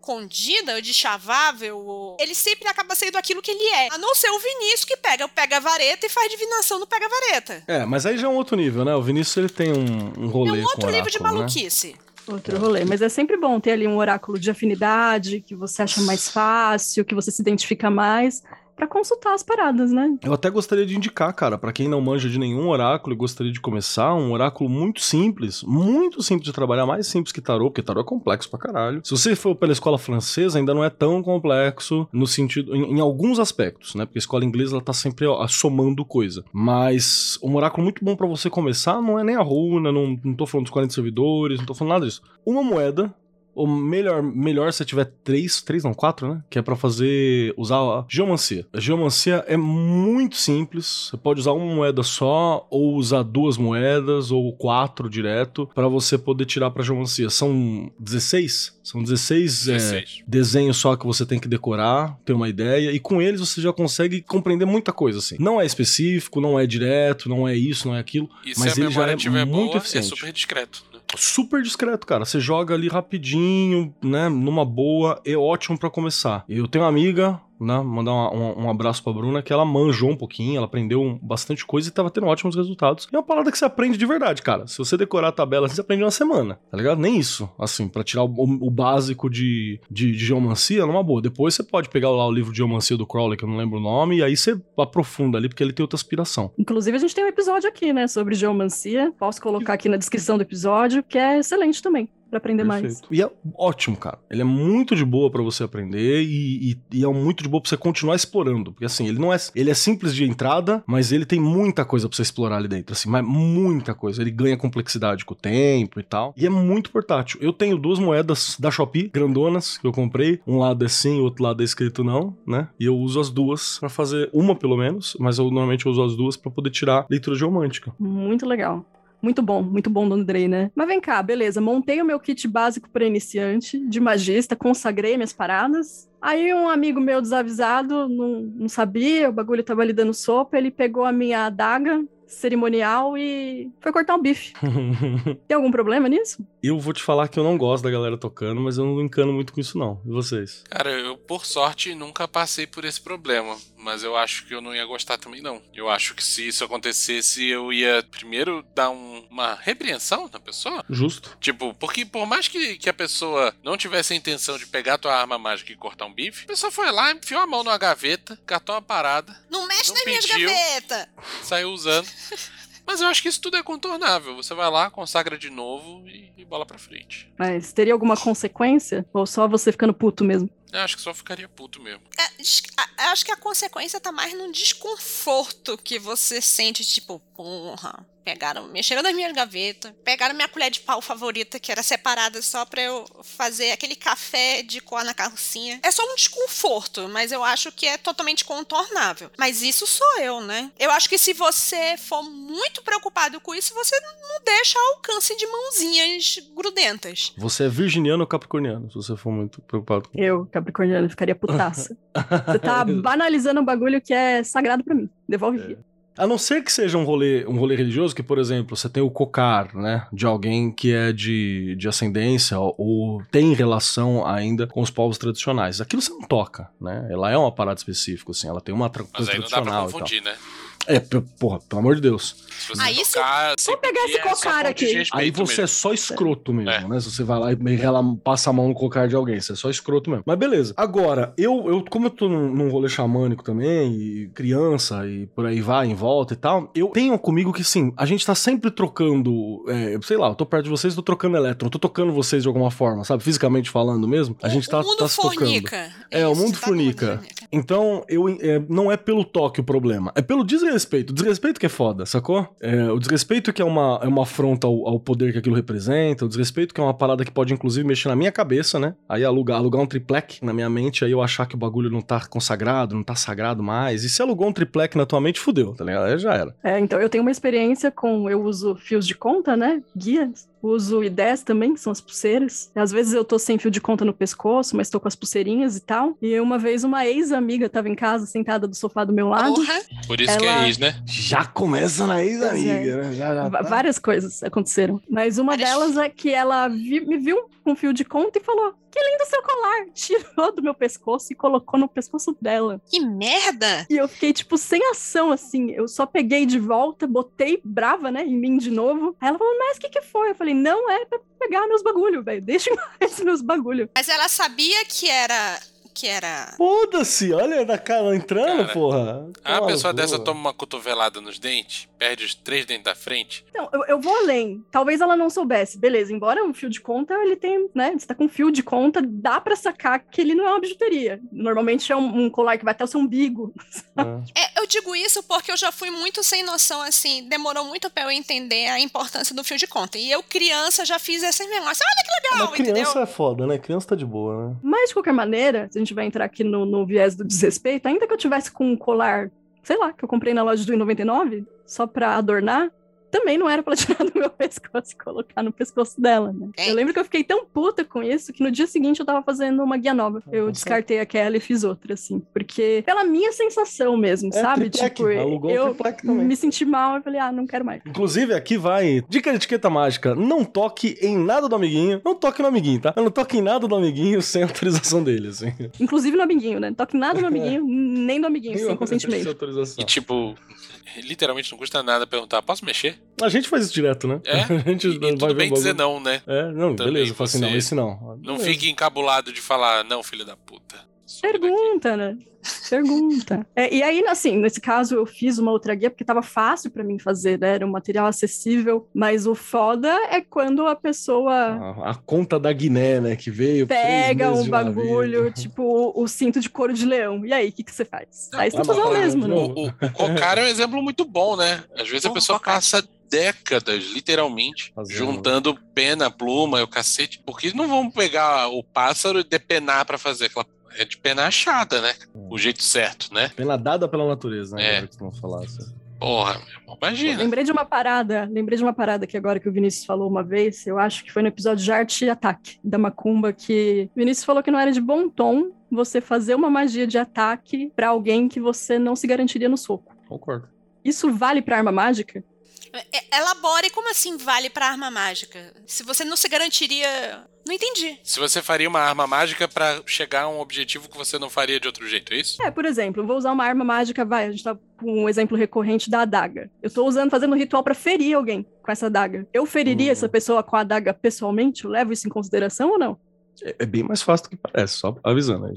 escondida ou deschavável. ou- Ele sempre acaba sendo aquilo que ele é. A não ser o Vinícius que pega, pega a vareta e faz divinação no pega a vareta. É, mas aí já é um outro nível, né? O Vinícius ele tem um, um rolê É um com outro nível de oráculo, né? maluquice. Outro rolê. Mas é sempre bom ter ali um oráculo de afinidade, que você acha mais fácil, que você se identifica mais, pra consultar as paradas, né? Eu até gostaria de indicar, cara, pra quem não manja de nenhum oráculo e gostaria de começar, um oráculo muito simples, muito simples de trabalhar, mais simples que tarô, porque tarô é complexo pra caralho. Se você for pela escola francesa, ainda não é tão complexo no sentido, em, em alguns aspectos, né? Porque a escola inglesa ela tá sempre ó, somando coisa. Mas um oráculo muito bom pra você começar não é nem a runa, não, não tô falando dos 40 servidores, não tô falando nada disso. Uma moeda ou melhor, melhor se tiver três, três não, quatro, né? Que é pra fazer, usar a geomancia. A geomancia é muito simples. Você pode usar uma moeda só, ou usar duas moedas, ou quatro direto, pra você poder tirar pra geomancia. São 16? São 16, é, 16. desenhos só que você tem que decorar, ter uma ideia, e com eles você já consegue compreender muita coisa, assim. Não é específico, não é direto, não é isso, não é aquilo. E Mas se a ele já é estiver muito boa, é eficiente. super discreto. Super discreto, cara. Você joga ali rapidinho, né? Numa boa, é ótimo pra começar. Eu tenho uma amiga, né? Mandar um, um abraço pra Bruna, que ela manjou um pouquinho, ela aprendeu bastante coisa e tava tendo ótimos resultados. E é uma parada que você aprende de verdade, cara. Se você decorar a tabela, assim, você aprende uma semana, tá ligado? Nem isso, assim, pra tirar o, o básico de, de, de geomancia, numa boa. Depois você pode pegar lá o livro de geomancia do Crowley, que eu não lembro o nome, e aí você aprofunda ali, porque ele tem outra aspiração. Inclusive, a gente tem um episódio aqui, né, sobre geomancia. Posso colocar aqui na descrição do episódio, que é excelente também, pra aprender mais. Perfeito. E é ótimo, cara. Ele é muito de boa pra você aprender e, e- e é muito de boa pra você continuar explorando. Porque assim, ele não é. Ele é simples de entrada, mas ele tem muita coisa pra você explorar ali dentro. Assim, mas muita coisa. Ele ganha complexidade com o tempo e tal. E é muito portátil. Eu tenho duas moedas da Shopee, grandonas, que eu comprei. Um lado é sim, o outro lado é escrito não, né? E eu uso as duas pra fazer uma, pelo menos. Mas eu normalmente uso as duas pra poder tirar leitura geomântica. Muito legal. Muito bom, muito bom do Andrei, né? Mas vem cá, beleza. Montei o meu kit básico para iniciante de magista, consagrei minhas paradas. Aí um amigo meu desavisado, não, não sabia, o bagulho tava ali dando sopa, ele pegou a minha adaga cerimonial e foi cortar um bife. Tem algum problema nisso? eu vou te falar que eu não gosto da galera tocando, mas eu não encano muito com isso, não. E vocês? Cara, eu, por sorte, nunca passei por esse problema. Mas eu acho que eu não ia gostar também, não. Eu acho que se isso acontecesse, eu ia primeiro dar um- uma repreensão na pessoa. Justo. Tipo, porque por mais que, que a pessoa não tivesse a intenção de pegar a tua arma mágica e cortar um bife, a pessoa foi lá, enfiou a mão numa gaveta, catou uma parada, Não mexe nas minhas gavetas. saiu usando. Mas eu acho que isso tudo é contornável. Você vai lá, consagra de novo e, e bola pra frente. Mas teria alguma consequência? Ou só você ficando puto mesmo? Eu acho que só ficaria puto mesmo. É, acho que- a- acho que a consequência tá mais no desconforto que você sente, tipo, porra, pegaram, mexeram nas minhas gavetas, pegaram minha colher de pau favorita, que era separada só pra eu fazer aquele café de coar na calcinha. É só um desconforto, mas eu acho que é totalmente contornável. Mas isso sou eu, né? Eu acho que se você for muito preocupado com isso, você não deixa ao alcance de mãozinhas grudentas. Você é virginiano ou capricorniano, se você for muito preocupado com Eu, Capricorniano, ficaria putaça. Você tá banalizando um bagulho que é sagrado pra mim. Devolve É. vida. A não ser que seja um rolê, um rolê religioso, que, por exemplo, você tem o cocar, né? De alguém que é de, de ascendência ou tem relação ainda com os povos tradicionais. Aquilo você não toca, né? Ela é uma parada específica, assim, ela tem uma tra- Mas coisa aí não dá pra e confundir, né? É, p- porra, pelo amor de Deus. Se você Aí se- tocar, Vou pegar esse é cocar aqui. Aí você mesmo. é só escroto mesmo, É. né? Se você vai lá e rela, passa a mão no cocar de alguém, você é só escroto mesmo. Mas beleza. Agora, eu, eu como eu tô num, num rolê xamânico também, e criança, e por aí vai, em volta e tal, eu tenho comigo que, sim, a gente tá sempre trocando, é, sei lá, eu tô perto de vocês, tô trocando elétron, tô tocando vocês de alguma forma, sabe? Fisicamente falando mesmo. A gente tá, o mundo tá se tocando. É, o Isso, mundo tá fornica. Então, eu, é, não é pelo toque o problema, é pelo desrespeito. O desrespeito que é foda, sacou? É, o desrespeito que é uma, é uma afronta ao, ao poder que aquilo representa, o desrespeito que é uma parada que pode, inclusive, mexer na minha cabeça, né? Aí alugar, alugar um triplec na minha mente, aí eu achar que o bagulho não tá consagrado, não tá sagrado mais. E se alugou um triplec na tua mente, fudeu, tá ligado? Aí já era. É, então eu tenho uma experiência com. Eu uso fios de conta, né? Guias. Uso ideias também, que são as pulseiras. Às vezes eu tô sem fio de conta no pescoço, mas tô com as pulseirinhas e tal. E uma vez uma ex-amiga tava em casa, sentada do sofá do meu lado. Porra, Por isso que Ela- é ex, né? Já começa na ex-amiga, né? Já, já tá. Várias coisas aconteceram. Mas uma Várias- delas é que ela vi- me viu com fio de conta e falou: Que lindo seu colar! Tirou do meu pescoço e colocou no pescoço dela. que merda! E eu fiquei, tipo, sem ação, assim. Eu só peguei de volta, botei brava, né, em mim de novo. Aí ela falou, mas o que que foi? Eu falei, não é pra pegar meus bagulho, velho. Deixa mais meus bagulho. Mas ela sabia que era. que era. Foda-se, olha na cara entrando, Cara, porra. A pessoa no dessa toma uma cotovelada nos dentes, perde os três dentes da frente. Então, eu, eu vou além. Talvez ela não soubesse. Beleza, embora um fio de conta, ele tem, né? Você tá com fio de conta, dá pra sacar que ele não é uma bijuteria. Normalmente é um, um colar que vai até o seu umbigo. É. É, eu digo isso porque eu já fui muito sem noção, assim. Demorou muito pra eu entender a importância do fio de conta. E eu, criança, já fiz esse negócio. Olha que legal, Mas criança entendeu? é foda, né? Criança tá de boa, né? Mas, de qualquer maneira, se a gente vai entrar aqui no, no viés do desrespeito, ainda que eu tivesse com um colar, sei lá, que eu comprei na loja do I99, só pra adornar, também não era pra ela tirar do meu pescoço e colocar no pescoço dela, né? É. Eu lembro que eu fiquei tão puta com isso que no dia seguinte eu tava fazendo uma guia nova. Eu Uhum. descartei aquela e fiz outra, assim. Porque, pela minha sensação mesmo, É, sabe? tipo, alugou um eu me senti mal e falei, ah, não quero mais. Inclusive, aqui vai. Dica de etiqueta mágica: não toque em nada do amiguinho. Não toque no amiguinho, tá? Não toque em nada do amiguinho sem autorização dele, assim. Inclusive no amiguinho, né? Não toque nada no amiguinho, nem do amiguinho, sem Sem consentimento. autorização. E tipo, literalmente não custa nada perguntar, posso mexer? A gente faz isso direto, né? É? A gente E, e vai tudo ver bem dizer não, né? É, não, Também beleza. Fala assim, você não, esse não. Não Beleza. fique encabulado de falar, não, filho da puta. Some daqui." Pergunta, né? Pergunta. É, e aí, assim, nesse caso, eu fiz uma outra guia porque tava fácil pra mim fazer, né? Era um material acessível. Mas o foda é quando a pessoa A, a conta da Guiné, né? Que veio. três pega meses um bagulho, tipo o, o cinto de couro de leão. E aí, o que, que você faz? Aí você tá fazer o bom, mesmo, né? O, o, cocar é um exemplo muito bom, né? Às vezes a pessoa cocar. passa décadas, literalmente, Fazendo. juntando pena, pluma e o cacete. Porque não vão pegar o pássaro e depenar pra fazer aquela. É de pena achada, né? O jeito certo, né? Pena dada pela natureza, né? É. que falar assim. Porra, imagina. Lembrei de uma parada, lembrei de uma parada que agora que o Vinícius falou uma vez, eu acho que foi no episódio de arte e ataque da Macumba, que o Vinícius falou que não era de bom tom você fazer uma magia de ataque pra alguém que você não se garantiria no soco. Concordo. Isso vale pra arma mágica? É, Elabore como assim vale pra arma mágica? Se você não se garantiria. Não entendi. Se você faria uma arma mágica pra chegar a um objetivo que você não faria de outro jeito, é isso? É, por exemplo, eu vou usar uma arma mágica, vai, a gente tá com um exemplo recorrente da adaga. Eu tô usando, fazendo um ritual pra ferir alguém com essa adaga. Eu feriria Hum. essa pessoa com a adaga pessoalmente? Eu levo isso em consideração ou não? É, é bem mais fácil do que parece, só avisando. Né?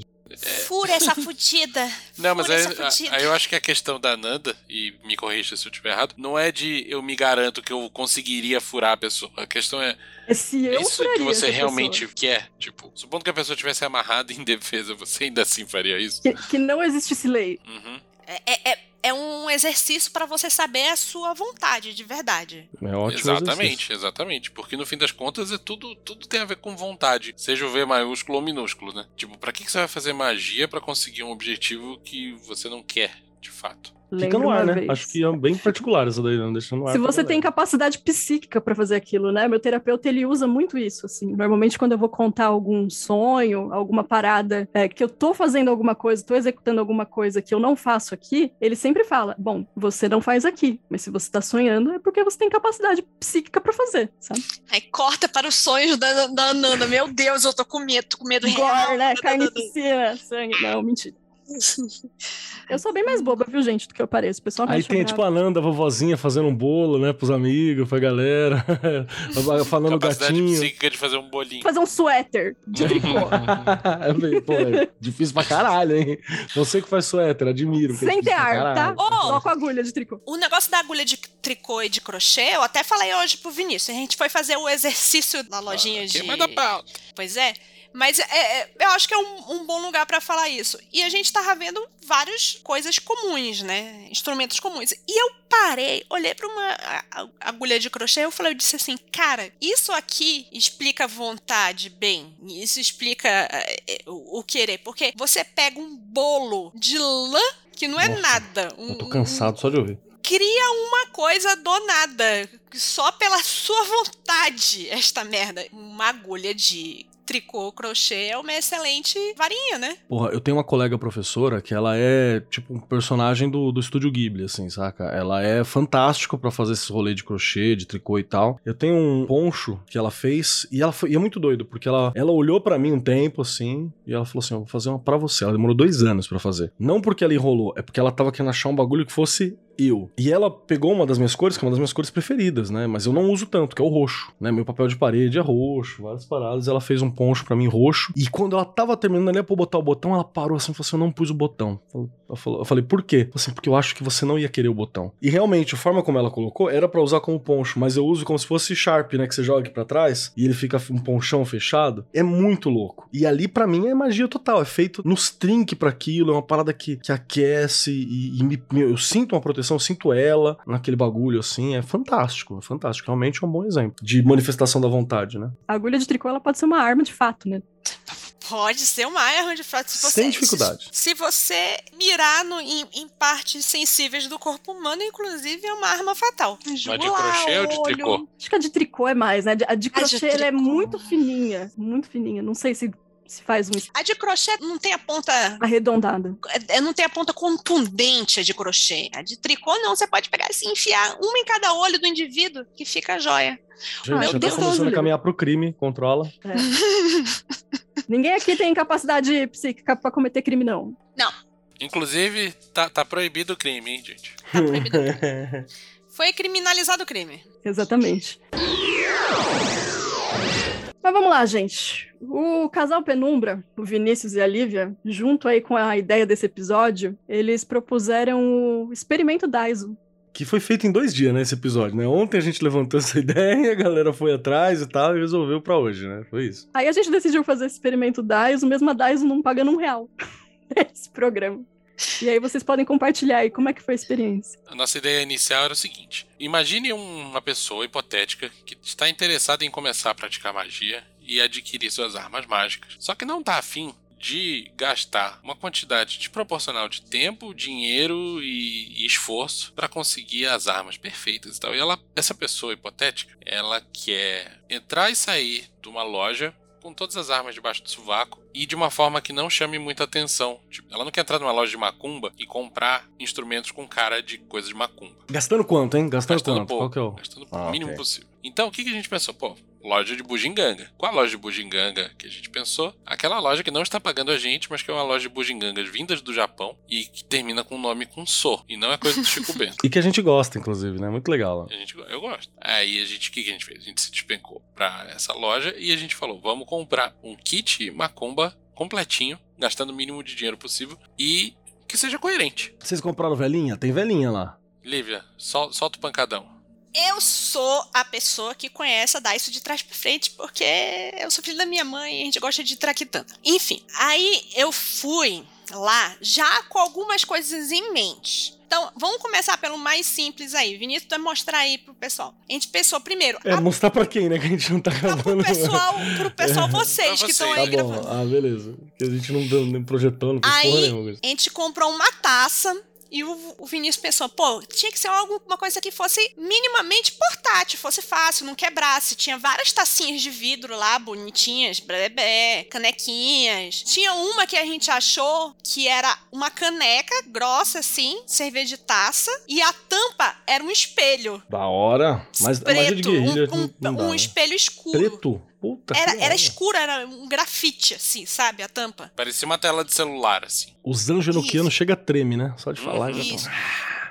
Fura essa fudida. Não, mas aí, aí eu acho que a questão da Nanda, e me corrija se eu estiver errado, não é de eu me garanto que eu conseguiria furar a pessoa. A questão é É se eu isso que você essa realmente pessoa. quer. Tipo, supondo que a pessoa tivesse amarrada em defesa, você ainda assim faria isso? Que, que não existisse lei. Uhum. É, é, é- é um exercício pra você saber a sua vontade, de verdade. É ótimo. Exatamente, exatamente. Porque no fim das contas é tudo, tudo tem a ver com vontade. Seja o V maiúsculo ou minúsculo, né? Tipo, pra que que você vai fazer magia pra conseguir um objetivo que você não quer, de fato? Lembro Fica no ar, né? vez. Acho que é bem particular essa daí, não deixa no ar. Se você tem capacidade psíquica pra fazer aquilo, né? Meu terapeuta ele usa muito isso, assim. Normalmente quando eu vou contar algum sonho, alguma parada, é, que eu tô fazendo alguma coisa, tô executando alguma coisa que eu não faço aqui, ele sempre fala: "Bom, você não faz aqui, mas se você tá sonhando é porque você tem capacidade psíquica pra fazer, sabe?" Aí corta para os sonhos da, da Nanda. Meu Deus, eu tô com medo, tô com medo real. Gore, né? Carnificina, sangue. Não, mentira. Eu sou bem mais boba, viu, gente, do que eu pareço. O pessoal Aí tem, tipo, a Nanda, a vovozinha, fazendo um bolo, né, pros amigos, pra galera. falando Capacidade gatinho. psíquica de fazer um bolinho. fazer um suéter de tricô. Pô, é difícil pra caralho, hein? Você que faz suéter, admiro. é Sem pra tear, tá? caralho. Só com agulha de tricô. O negócio da agulha de tricô e de crochê, eu até falei hoje pro Vinícius. A gente foi fazer o exercício na lojinha de. Da pauta. Pois é. Mas é, é, eu acho que é um, um bom lugar pra falar isso. E a gente tava vendo várias coisas comuns, né? Instrumentos comuns. E eu parei, olhei pra uma agulha de crochê e eu falei, eu disse assim, cara, isso aqui explica vontade bem. Isso explica é, é, o, o querer. Porque você pega um bolo de lã que não é Nossa, nada. Um, Eu tô cansado só de ouvir. cria uma coisa do nada, só pela sua vontade, esta merda. Uma agulha de tricô, crochê é uma excelente varinha, né? Porra, eu tenho uma colega professora que ela é tipo um personagem do, do estúdio Ghibli, assim, saca? Ela é fantástico pra fazer esse rolê de crochê, de tricô e tal. Eu tenho um poncho que ela fez e ela foi, e é muito doido, porque ela, ela olhou pra mim um tempo assim e ela falou assim: Eu vou fazer uma pra você. Ela demorou dois anos pra fazer. Não porque ela enrolou, é porque ela tava querendo achar um bagulho que fosse eu. E ela pegou uma das minhas cores, que é uma das minhas cores preferidas, né? Mas eu não uso tanto, que é o roxo, né? Meu papel de parede é roxo, várias paradas. Ela fez um poncho pra mim roxo. E quando ela tava terminando ali pra botar o botão, ela parou assim e falou assim: Eu não pus o botão. Eu falei, por quê? Assim, porque eu acho que você não ia querer o botão. E realmente, a forma como ela colocou era pra usar como poncho, mas eu uso como se fosse Sharp, né? Que você joga aqui pra trás e ele fica um ponchão fechado. É muito louco. E ali, pra mim, é magia total. É feito nos trinque pra aquilo, é uma parada que, que aquece e, e me- eu sinto uma proteção, eu sinto ela naquele bagulho assim. É fantástico, é fantástico. Realmente é um bom exemplo de manifestação da vontade, né? A agulha de tricô ela pode ser uma arma de fato, né? Pode ser uma arma de fato. Se você, Sem dificuldade. Se, se você mirar no, em, em partes sensíveis do corpo humano, inclusive, é uma arma fatal. Mas de crochê ou de tricô? Acho que a de tricô é mais, né? A de A de crochê ela é muito fininha, muito fininha. Não sei se se faz um A de crochê não tem a ponta. arredondada. é, Não tem a ponta contundente a de crochê. A de tricô, não. Você pode pegar assim, enfiar uma em cada olho do indivíduo, que fica jóia. Gente, Ah, já tá Deus, começando a caminhar pro crime, controla. Ninguém aqui tem capacidade psíquica pra cometer crime, não. Inclusive, tá, tá proibido o crime, hein, gente? Tá proibido. Foi criminalizado o crime. Exatamente. Mas vamos lá, gente. O casal Penumbra, o Vinícius e a Lívia, junto aí com a ideia desse episódio, eles propuseram o experimento Daiso. Que foi feito em dois dias, né, esse episódio, né? Ontem a gente levantou essa ideia, a galera foi atrás e tal, e resolveu pra hoje, né? Foi isso. Aí a gente decidiu fazer esse experimento Daiso, mesmo a Daiso não pagando um real esse programa. E aí vocês podem compartilhar aí como é que foi a experiência. A nossa ideia inicial era o seguinte: imagine um- uma pessoa hipotética que está interessada em começar a praticar magia e adquirir suas armas mágicas, só que não está afim de gastar uma quantidade desproporcional de tempo, dinheiro e, e esforço para conseguir as armas perfeitas e tal. E ela, essa pessoa hipotética, ela quer entrar e sair de uma loja com todas as armas debaixo do sovaco e de uma forma que não chame muita atenção. Tipo, ela não quer entrar numa loja de macumba e comprar instrumentos com cara de coisa de macumba. Gastando quanto, hein? Gastando, Gastando quanto? pouco. Qual que é o... Gastando Ah, o mínimo ok. possível. Então, o que, que a gente pensou? Pô, loja de bugiganga. Qual a loja de bugiganga que a gente pensou? Aquela loja que não está pagando a gente, mas que é uma loja de bugigangas vindas do Japão e que termina com o nome com So. E não é coisa do Chico Bento. E que a gente gosta, inclusive, né? Muito legal. A gente, eu gosto. Aí a gente, o que, que a gente fez? A gente se despencou pra essa loja e a gente falou: vamos comprar um kit macumba completinho, gastando o mínimo de dinheiro possível e que seja coerente. Vocês compraram velhinha? Tem velhinha lá. Lívia, sol, solta o pancadão. Eu sou a pessoa que conhece a Daiso de trás pra frente, porque eu sou filho da minha mãe e a gente gosta de traquitana. Enfim, aí eu fui lá já com algumas coisas em mente. Então, vamos começar pelo mais simples aí. Vinícius, vai mostrar aí pro pessoal. A gente pensou primeiro, É, a, mostrar pra quem, né? Que a gente não tá gravando. pro pessoal, pro pessoal vocês Pra que estão vocês. aí Tá gravando. Ah, beleza. Que a gente não deu nem projetando, não Aí- porra nenhuma. A gente comprou uma taça E o, o Vinícius pensou, pô, tinha que ser alguma coisa que fosse minimamente portátil, fosse fácil, não quebrasse. Tinha várias tacinhas de vidro lá, bonitinhas, bebê, canequinhas. Tinha uma que a gente achou que era uma caneca grossa, assim, cerveja de taça, e a tampa era um espelho. Da hora. Mas a magia de preto, guerrilha um, um- não dá, um né? espelho escuro. Preto? Puta Era, era hora. escuro, era um grafite, assim, sabe? A tampa. Parecia uma tela de celular, assim. Os anjenoquianos chega a treme, né? Só de falar já Isso. tão...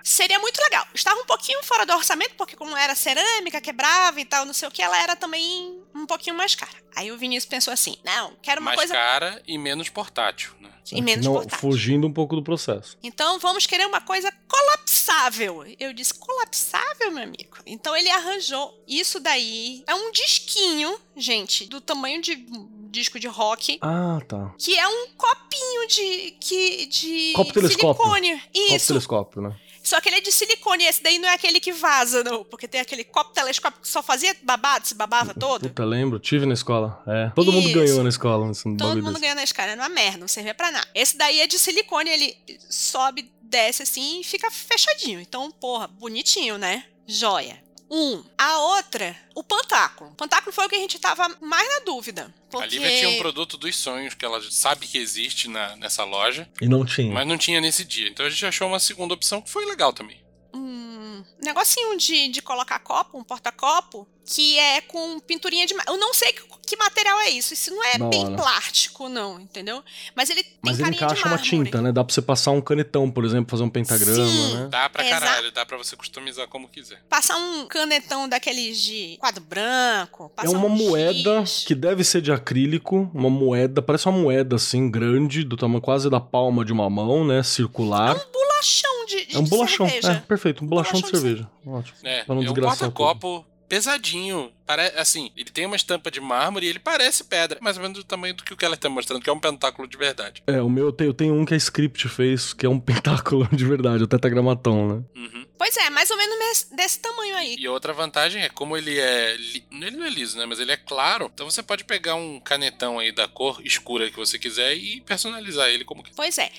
Seria muito legal. Estava um pouquinho fora do orçamento, porque como era cerâmica, quebrava e tal, não sei o que, ela era também um pouquinho mais cara. Aí o Vinícius pensou assim: não, quero uma Mais coisa cara e menos portátil, né? e menos Não, portátil. fugindo um pouco do processo. Então vamos querer uma coisa colapsável. Eu disse, colapsável, meu amigo? Então ele arranjou isso daí. É um disquinho, gente, do tamanho de um disco de rock. Ah, tá. Que é um copinho de. Que, de Copo telescópio. silicone. Copo Isso. telescópio, né? Só que ele é de silicone. Esse daí não é aquele que vaza, não. Porque tem aquele copo telescópio que só fazia babado, se babava todo. Puta, lembro. Tive na escola. É. Todo mundo Isso. ganhou na escola. Todo mundo desse. ganhando na escala, era uma merda, não servia pra nada. Esse daí é de silicone, ele sobe, desce assim e fica fechadinho. Então, porra, bonitinho, né? Joia. Um. A outra, o pantáculo. O pantáculo foi o que a gente tava mais na dúvida. A Porque... Lívia tinha um produto dos sonhos que ela sabe que existe na, nessa loja, E não tinha. mas não tinha nesse dia. Então a gente achou uma segunda opção que foi legal também. um negocinho de, de colocar copo, um porta-copo, que é com pinturinha de. Eu não sei que, material é isso. Isso não é Da bem hora. plástico, não, entendeu? Mas ele tem Mas ele carinha de encaixa uma tinta, né? Dá pra você passar um canetão, por exemplo, fazer um pentagrama, Sim. né? Dá pra caralho, dá pra você customizar como quiser. Passar um canetão daqueles de quadro branco. É uma um moeda giz. que deve ser de acrílico, uma moeda, parece uma moeda assim, grande, do tamanho quase da palma de uma mão, né? Circular. bolachão de, de É um bolachão, cerveja. é, perfeito, um bolachão, bolachão de de cerveja. Ótimo. É, Pra não é um porta-copo pesadinho. Pare... Assim, ele tem uma estampa de mármore e ele parece pedra, mais ou menos do tamanho do que o que ela tá mostrando, que é um pentáculo de verdade. É, o meu eu tenho, eu tenho um que a Script fez, que é um pentáculo de verdade, o tetragramatão, né? Uhum. Pois é, mais ou menos desse tamanho aí. E outra vantagem é como ele é. li- Ele não é liso, né? Mas ele é claro. Então você pode pegar um canetão aí da cor escura que você quiser e personalizar ele como quiser. Pois é.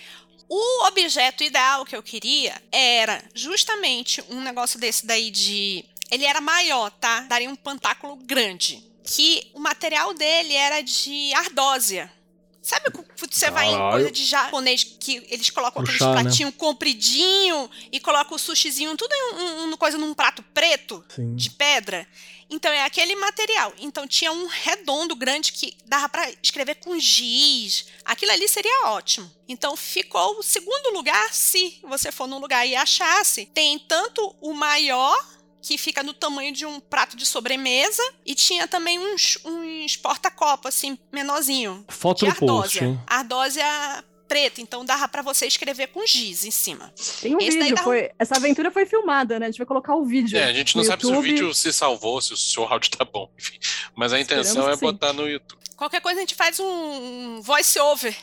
O objeto ideal que eu queria era justamente um negócio desse daí de. Ele era maior, tá? Daria um pantáculo grande. Que o material dele era de ardósia. Sabe quando você vai em coisa de japonês que eles colocam aqueles né? pratinhos compridinho e colocam o sushizinho tudo em um, um- coisa num prato preto? Sim. de pedra. Então é aquele material. Então tinha um redondo grande que dava pra escrever com giz. Aquilo ali seria ótimo. Então ficou o segundo lugar se você for num lugar e achasse. Tem tanto o maior que fica no tamanho de um prato de sobremesa e tinha também uns, uns porta-copo assim menorzinho. Foto de post, ardósia. Ardósia preta, então dava pra você escrever com giz em cima. Tem um Esse vídeo, um- foi... essa aventura foi filmada, né? A gente vai colocar o vídeo. É, a gente não no sabe se o YouTube. vídeo se salvou, se o seu áudio tá bom, enfim. Mas a intenção Esperamos é que sim. botar no YouTube. Qualquer coisa a gente faz um voice over.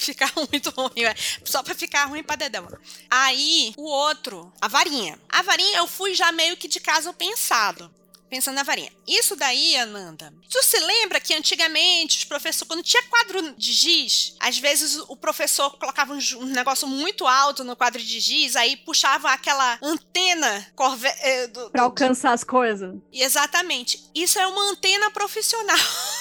Se ficar muito ruim, só pra ficar ruim pra dedão. Aí, o outro, a varinha. A varinha eu fui já meio que de caso pensado. Pensando na varinha. Isso daí, Ananda. Tu se lembra que antigamente os professores, quando tinha quadro de giz, às vezes o professor colocava um, negócio muito alto no quadro de giz, aí puxava aquela antena corve eh, do, Pra alcançar as coisas. Exatamente. Isso é uma antena profissional.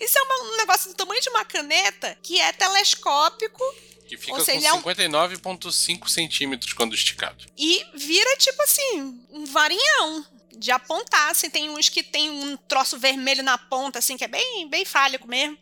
Isso é um negócio do tamanho de uma caneta que é telescópico Que fica Ou seja, com é um- 59,5 centímetros quando esticado. e vira tipo assim, um varinhão de apontar. Assim, tem uns que tem um troço vermelho na ponta, assim, que é bem, bem fálico mesmo.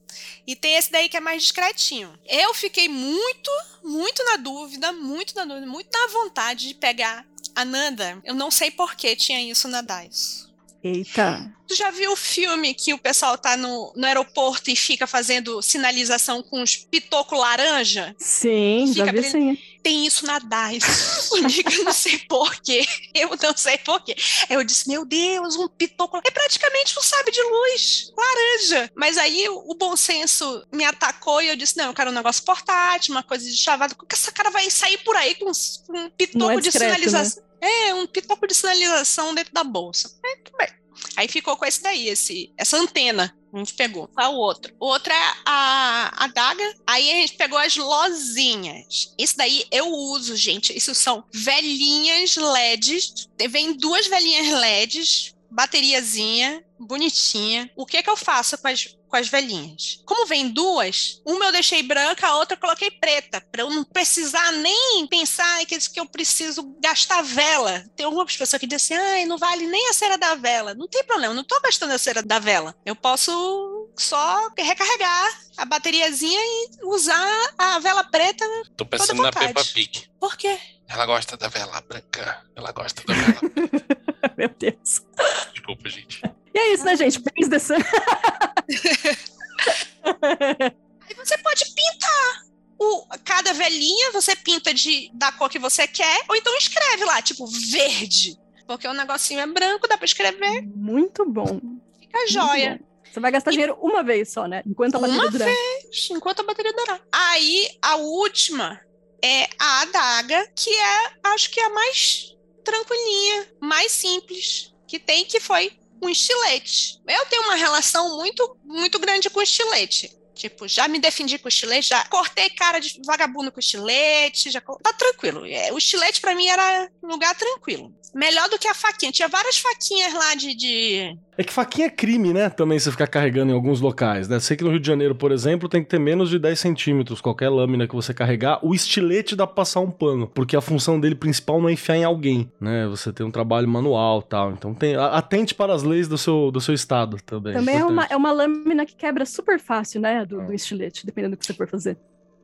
E tem esse daí que é mais discretinho. Eu fiquei muito, muito na dúvida, muito na dúvida, muito na vontade de pegar a Nanda. Eu não sei por que tinha isso na DICE. Eita. Tu já viu o filme que o pessoal tá no, no aeroporto e fica fazendo sinalização com os pitoco laranja? Sim, já Fica vi brilhando. sim. Tem isso na DICE. Eu não sei porquê. Eu não sei porquê. Eu disse, meu Deus, um pitoco. É praticamente um sabe de luz laranja. Mas aí o, bom senso me atacou e eu disse, não, eu quero um negócio portátil, uma coisa de chavado. Como que essa cara vai sair por aí com, um pitoco Não é de discreto, sinalização? É, um pitoco de sinalização dentro da bolsa. É, tudo bem. Aí ficou com esse daí, esse, essa antena. A gente pegou. Qual o outro? O outro é a adaga. Aí a gente pegou as lozinhas. Isso daí eu uso, gente. Isso são velhinhas LEDs. Vem duas velhinhas LEDs, bateriazinha, bonitinha. O que que eu faço com as com as velhinhas. Como vem duas, uma eu deixei branca, a outra eu coloquei preta, para eu não precisar nem pensar que, que eu preciso gastar vela. Tem algumas pessoas que dizem assim, ai, não vale nem a cera da vela. Não tem problema, não estou gastando a cera da vela. Eu posso só recarregar a bateriazinha e usar a vela preta. Tô pensando na Peppa Pig. Por quê? Ela gosta da vela branca. Ela gosta da vela. Meu Deus. Desculpa, gente. E é isso, né, gente? The Sun. Aí você pode pintar. O, cada velhinha você pinta de, da cor que você quer, ou então escreve lá, tipo, verde. Porque o negocinho é branco, dá pra escrever. Muito bom. Fica Muito joia. Bom. Você vai gastar e... dinheiro uma vez só, né? Enquanto a bateria uma durar. Uma vez, enquanto a bateria durar. Aí, a última é a adaga, que é, acho que é a mais tranquilinha, mais simples que tem, que foi um estilete. Eu tenho uma relação muito, muito grande com estilete. Tipo, já me defendi com estilete, já cortei cara de vagabundo com estilete, já tá tranquilo. É, o estilete para mim era um lugar tranquilo. Melhor do que a faquinha. Tinha várias faquinhas lá de, de é que faquinha é crime, né? Também você ficar carregando em alguns locais, né? Sei que no Rio de Janeiro, por exemplo, tem que ter menos de 10 centímetros. Qualquer lâmina que você carregar, o estilete dá pra passar um pano, porque a função dele principal não é enfiar em alguém, né? Você tem um trabalho manual tal. Então tem. Atente para as leis do seu, do seu estado também. Também é uma, é uma lâmina que quebra super fácil, né? Do, do estilete, dependendo do que você for fazer.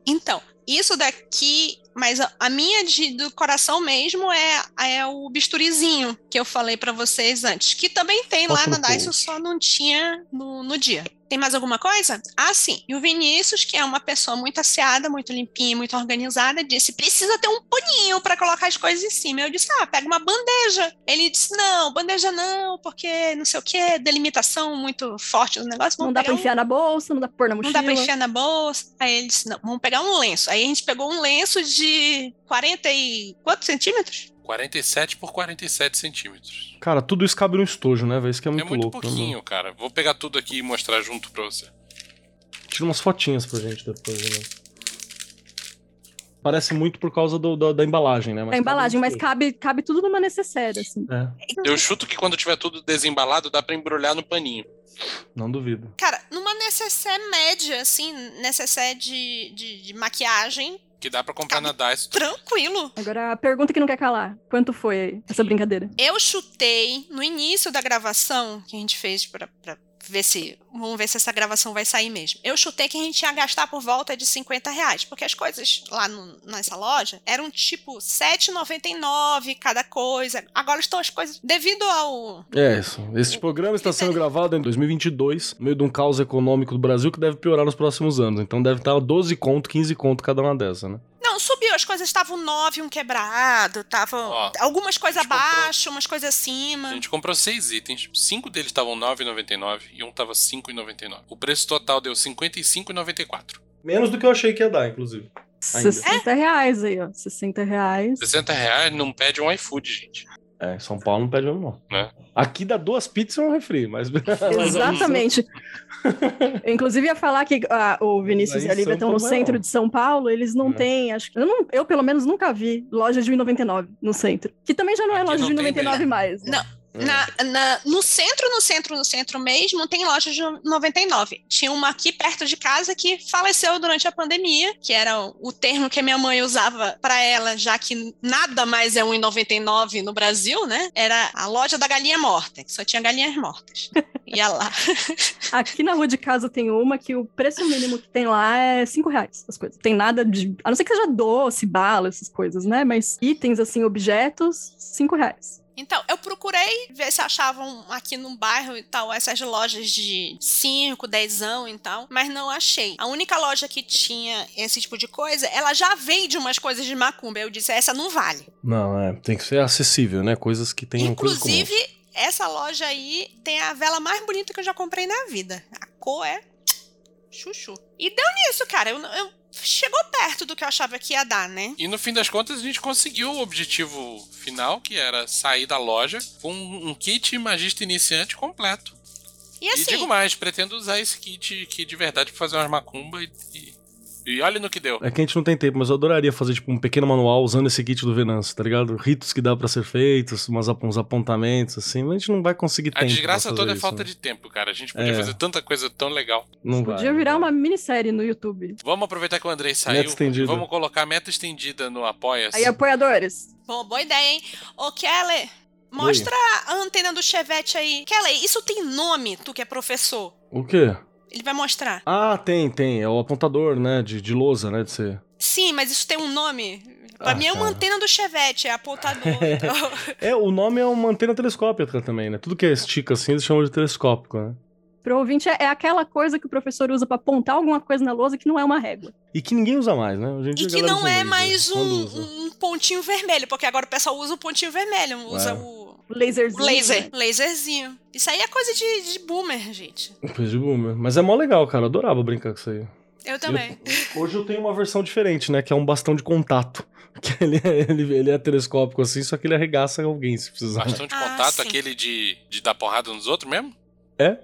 Então, isso daqui, mas a, a minha de, do coração mesmo é, é o bisturizinho que eu falei para vocês antes, que também tem lá na Dyson, só não tinha no, no dia. Tem mais alguma coisa? Ah, sim. E o Vinícius, que é uma pessoa muito asseada, muito limpinha, muito organizada, disse: precisa ter um paninho para colocar as coisas em cima. Eu disse: ah, pega uma bandeja. Ele disse: não, bandeja não, porque não sei o que, delimitação muito forte do negócio. Vamos não dá pra um... enfiar na bolsa, não dá pra pôr na mochila. Não dá pra enfiar na bolsa. Aí ele disse: não, vamos pegar um lenço. Aí a gente pegou um lenço de 40 e quantos centímetros? 47 por 47 centímetros. Cara, tudo isso cabe no estojo, né, velho? Isso que é muito louco. É muito louco, né, pouquinho, né? cara. Vou pegar tudo aqui e mostrar junto pra você. Tira umas fotinhas pra gente depois, né? Parece muito por causa do, do, da embalagem, né? Mas a embalagem, mas cabe, cabe tudo numa necessaire, assim. É. Eu chuto que quando tiver tudo desembalado, dá pra embrulhar no paninho. Não duvido. Cara, numa necessaire média, assim, necessaire de, de, de maquiagem, que dá para comprar na DICE. Tranquilo. Agora, a pergunta que não quer calar. Quanto foi essa brincadeira? Eu chutei no início da gravação que a gente fez para ver se. Vamos ver se essa gravação vai sair mesmo. Eu chutei que a gente ia gastar por volta de 50 reais, porque as coisas lá no, nessa loja eram tipo 7,99 cada coisa. Agora estão as coisas. Devido ao. É, isso. Esse programa está sendo gravado em 2022, no meio de um caos econômico do Brasil que deve piorar nos próximos anos. Então deve estar 12 conto, 15 conto cada uma dessas, né? Subiu, as coisas estavam 9, um quebrado, tava algumas coisas abaixo, comprou, umas coisas acima. A gente comprou seis itens, cinco deles estavam 9,99 e um tava 5,99. O preço total deu 55,94. Menos do que eu achei que ia dar, inclusive. Ainda. 60 reais aí, ó. 60 reais. 60 reais não pede um iFood, gente. É, São Paulo não pede mesmo, não. Né? Aqui dá duas pizzas e um refri, mas. Exatamente. eu, inclusive, ia falar que ah, o Vinícius e a Lívia estão no centro de São Paulo, eles não é. têm, acho eu, não, eu pelo menos nunca vi loja de 1,99 no centro. Que também já não é Aqui loja não de 1,99 mais. Né? Não. Na, na, no centro, no centro, no centro mesmo, tem loja de 99. Tinha uma aqui perto de casa que faleceu durante a pandemia, que era o termo que a minha mãe usava para ela, já que nada mais é 1,99 no Brasil, né? Era a loja da galinha morta, que só tinha galinhas mortas. Ia lá. Aqui na rua de casa tem uma que o preço mínimo que tem lá é 5 reais, as coisas. Tem nada de. A não ser que seja doce, bala, essas coisas, né? Mas itens, assim, objetos, 5 reais. Então, eu procurei ver se achavam aqui no bairro e tal, essas lojas de 5, 10 e tal, mas não achei. A única loja que tinha esse tipo de coisa, ela já vende umas coisas de macumba. Eu disse, essa não vale. Não, é, tem que ser acessível, né? Coisas que tenham Inclusive, essa loja aí tem a vela mais bonita que eu já comprei na vida. A cor é chuchu. E deu nisso, cara. Eu, eu chegou perto do que eu achava que ia dar, né? E no fim das contas a gente conseguiu o objetivo final, que era sair da loja com um kit magista iniciante completo. E E, assim, digo mais, pretendo usar esse kit aqui de verdade pra fazer umas macumba e, e, e olha no que deu. É que a gente não tem tempo, mas eu adoraria fazer, tipo, um pequeno manual usando esse kit do Venâncio, tá ligado? Ritos que dá pra ser feitos, umas, uns apontamentos, assim, mas a gente não vai conseguir A tempo. desgraça toda é isso, falta né? de tempo, cara. A gente podia É. fazer tanta coisa tão legal. Não vai, Podia não virar vai. uma minissérie no YouTube. Vamos aproveitar que o Andrei saiu. estendida. Vamos colocar a meta estendida no Apoia-se. Aí, apoiadores. Bom, boa ideia, hein? Ô, Keller, mostra a antena do Chevette aí. Keller, isso tem nome, tu que é professor. O quê? Ele vai mostrar. Ah, tem, tem. É o apontador, né? De, de lousa, né? De ser. Sim, mas isso tem um nome. Pra Ah, mim é uma cara. antena do Chevette, é apontador. então- É, o nome é uma antena telescópica também, né? Tudo que é estica assim, eles chamam de telescópico, né? Pro ouvinte, é, é aquela coisa que o professor usa pra apontar alguma coisa na lousa que não é uma régua. E que ninguém usa mais, né? Hoje em dia E que não é laser, mais quando um, um pontinho vermelho, porque agora o pessoal usa o pontinho vermelho, usa É. o laserzinho. laser, né? laserzinho. Isso aí é coisa de, de boomer, gente. Coisa de boomer. Mas é mó legal, cara. Eu adorava brincar com isso aí. Eu também. Hoje eu tenho uma versão diferente, né? Que é um bastão de contato. Que ele é, ele, ele é telescópico assim, só que ele arregaça alguém se precisar. Bastão de Ah, contato, sim. aquele de, de dar porrada nos outros mesmo? É?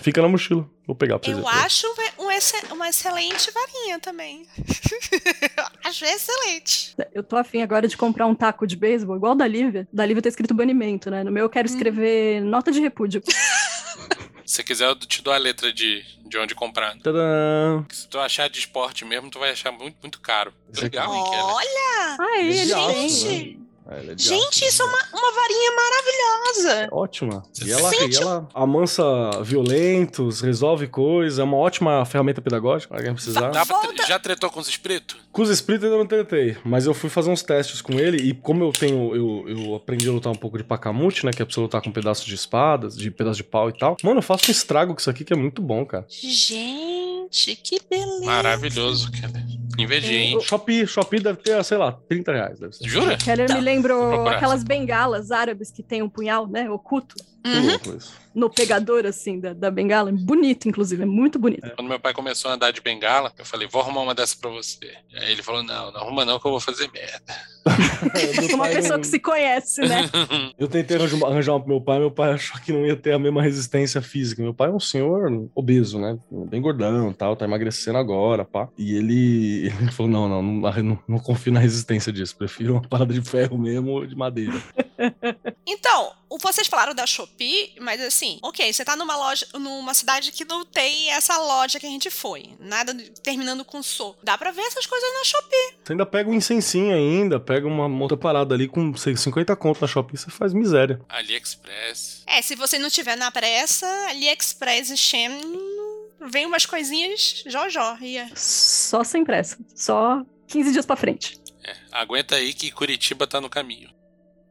Fica na mochila. Vou pegar pra Eu vocês. acho um ex- uma excelente varinha também. acho excelente. Eu tô afim agora de comprar um taco de beisebol, igual da Lívia. Da Lívia tá escrito banimento, né? No meu eu quero escrever nota de repúdio. Se quiser, eu te dou a letra de, de onde comprar. Tadã! Se tu achar de esporte mesmo, tu vai achar muito, muito caro. Aqui. Legal, hein? Olha! Ah, ele Ele é né? É, é Gente, isso é né? uma, uma varinha maravilhosa. Ótima. Você E ela, sente- e ela amansa violentos, resolve coisas, é uma ótima ferramenta pedagógica pra quem precisar. Dá pra tre-. Já tretou com os espíritos? Com os espíritos ainda não tentei, mas eu fui fazer uns testes com ele e como eu tenho, eu, eu aprendi a lutar um pouco de pacamute, né, que é pra você lutar com pedaços de espadas, de pedaço de pau e tal. Mano, eu faço um estrago com isso aqui que é muito bom, cara. Gente, que beleza. Maravilhoso, Keller. Invejei, hein? Shopee, Shopee deve ter, sei lá, 30 reais, deve ser. Jura? Keller me lembrou aquelas bengalas árabes que tem um punhal, né? Oculto. Uhum. No pegador, assim, da, da bengala. Bonito, inclusive. É muito bonito. Quando meu pai começou a andar de bengala, eu falei, vou arrumar uma dessa pra você. Aí ele falou, não, não arruma não que eu vou fazer merda. Meu Uma pessoa não- que se conhece, né? Eu tentei arranjar arranjar uma pro meu pai, meu pai achou que não ia ter a mesma resistência física. Meu pai é um senhor obeso, né? Bem gordão e tal, tá emagrecendo agora, pá. E ele, ele falou: não, não, não, não, não confio na resistência disso. Prefiro uma parada de ferro mesmo ou de madeira. Então, vocês falaram da Shopee, mas assim, ok, você tá numa loja, numa cidade que não tem essa loja que a gente foi. Nada terminando com so. Dá pra ver essas coisas na Shopee. Você ainda pega um incensinho ainda, pega uma outra parada ali com sei, 50 conto na Shopee, você faz miséria. AliExpress. É, se você não tiver na pressa, AliExpress e Shein, vem umas coisinhas jojó. E é- Só sem pressa. Só 15 dias pra frente. É, aguenta aí que Curitiba tá no caminho,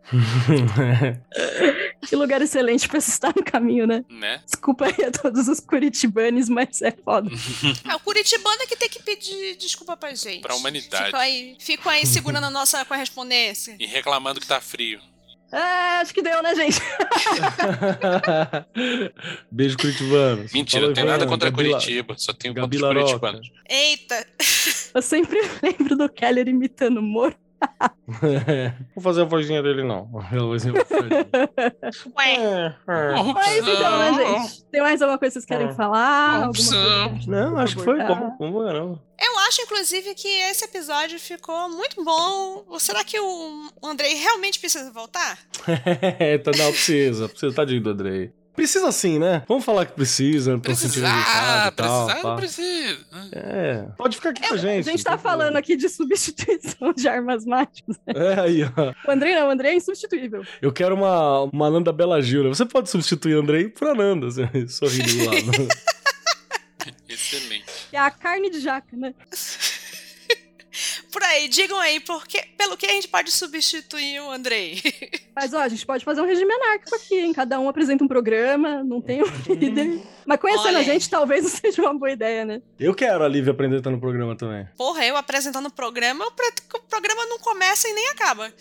Que lugar excelente pra se estar no caminho, né? né? Desculpa aí a todos os curitibanes, mas é foda. É o Curitibano que tem que pedir desculpa pra gente. Pra humanidade. Ficam aí, ficam aí segurando a nossa correspondência. E reclamando que tá frio. É, acho que deu, né, gente? Beijo, Curitibano. Mentira, não tenho nada contra Gabi Curitiba, só tenho contra Gabi os Laroca. curitibanos. Eita, Eu sempre lembro do Keller imitando o Moro. Vou fazer a vozinha dele, não. A vozinha do Fred. ué. Mas então, né, gente? Tem mais alguma coisa que vocês querem Ah. falar? Não, acho que foi bom. Eu acho, inclusive, que esse episódio ficou muito bom. Será que o Andrei realmente precisa voltar? tá, não, precisa. Precisa, tadinho do Andrei. Precisa sim, né? Vamos falar que precisa, Precisar, resultado e tal. precisar, pá. não precisa. É, pode ficar aqui com a A gente. gente tá falando aqui de substituição de armas mágicas. É, aí, ó. O André não, o André é insubstituível. Eu quero uma, uma Ananda Bela Gil. Você pode substituir o Andrei por Ananda, assim, sorrindo do lado. Excelente. É a carne de jaca, né? Por aí, digam aí por que- pelo que a gente pode substituir o Andrei. Mas, ó, a gente pode fazer um regime anárquico aqui, hein? Cada um apresenta um programa, não tem um líder. Mas conhecendo Olha a gente, talvez não seja uma boa ideia, né? Eu quero a Lívia apresentando o programa também. Porra, eu apresentando o programa, o programa não começa e nem acaba.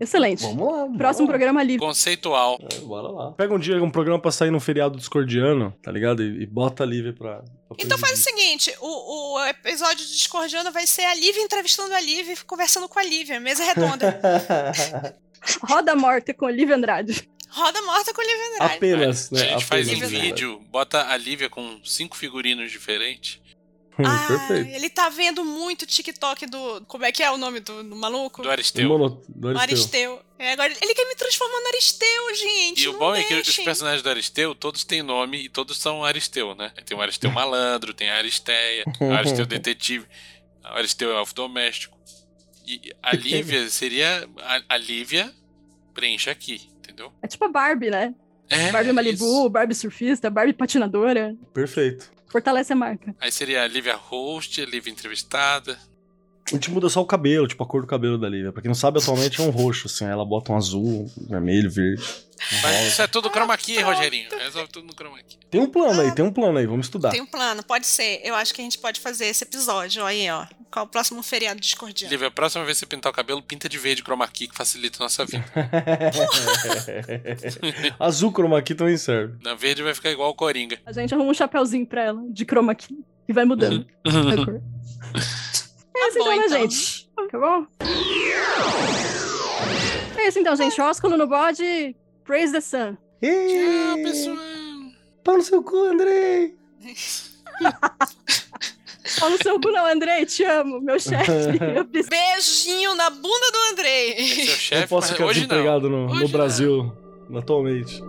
Excelente. Vamos lá. vamos Próximo lá. programa livre. Conceitual. É, bora lá. Pega um dia um programa pra sair num feriado discordiano, tá ligado? E, e bota a Lívia pra, pra Então faz o seguinte: o, o episódio de Discordiano vai ser a Lívia entrevistando a Lívia e conversando com a Lívia, mesa redonda. Roda morta com Olivia Andrade. Roda morta com a Lívia Andrade. Apenas, a né? gente faz em Apenas, né? vídeo, bota a Lívia com cinco figurinos diferentes. Hum, Ah, Perfeito. ele tá vendo muito TikTok do. Como é que é o nome do, do maluco? Do Aristeu. Mono- do Aristeu. Aristeu. É, agora ele quer me transformar no Aristeu, gente. E o bom é que os deixem. personagens do Aristeu, todos têm nome e todos são Aristeu, né? Tem o Aristeu malandro, tem a Aristeia, o Aristeu detetive, o Aristeu é elfo doméstico. E a Lívia seria. A, a Lívia preenche aqui, entendeu? É tipo a Barbie, né? É, Barbie Malibu, isso. Barbie surfista, Barbie patinadora. Perfeito. Fortalece a marca. Aí seria a Lívia host, a Lívia entrevistada. A gente muda só o cabelo, tipo a cor do cabelo da Lívia. Pra quem não sabe, atualmente é um roxo, assim. Ela bota um azul, um vermelho, verde. um Mas rosa. isso é tudo chroma key. Rogerinho. Resolve tudo no chroma key. Tem um plano aí, tem um plano aí, vamos estudar. Tem um plano, pode ser. Eu acho que a gente pode fazer esse episódio. Aí, ó. Qual o próximo feriado discordiano? Lívia, a próxima vez que você pintar o cabelo, pinta de verde chroma key, que facilita a nossa vida. Azul chroma key também serve. Na verde vai ficar igual o Coringa. A gente arruma um chapéuzinho pra ela, de chroma key. E vai mudando a cor. É isso então, né, então. gente? Tá bom? É isso então, gente. Ósculo no bode. Praise the sun. Tchau, pessoal. Pau no seu cu, Andrei! Ó no seu cu não, Andrei. Te amo, meu chefe. Preciso- Beijinho na bunda do Andrei. Esse é o Eu chefe, posso ficar hoje não. desempregado no, Hoje no não. Brasil, atualmente.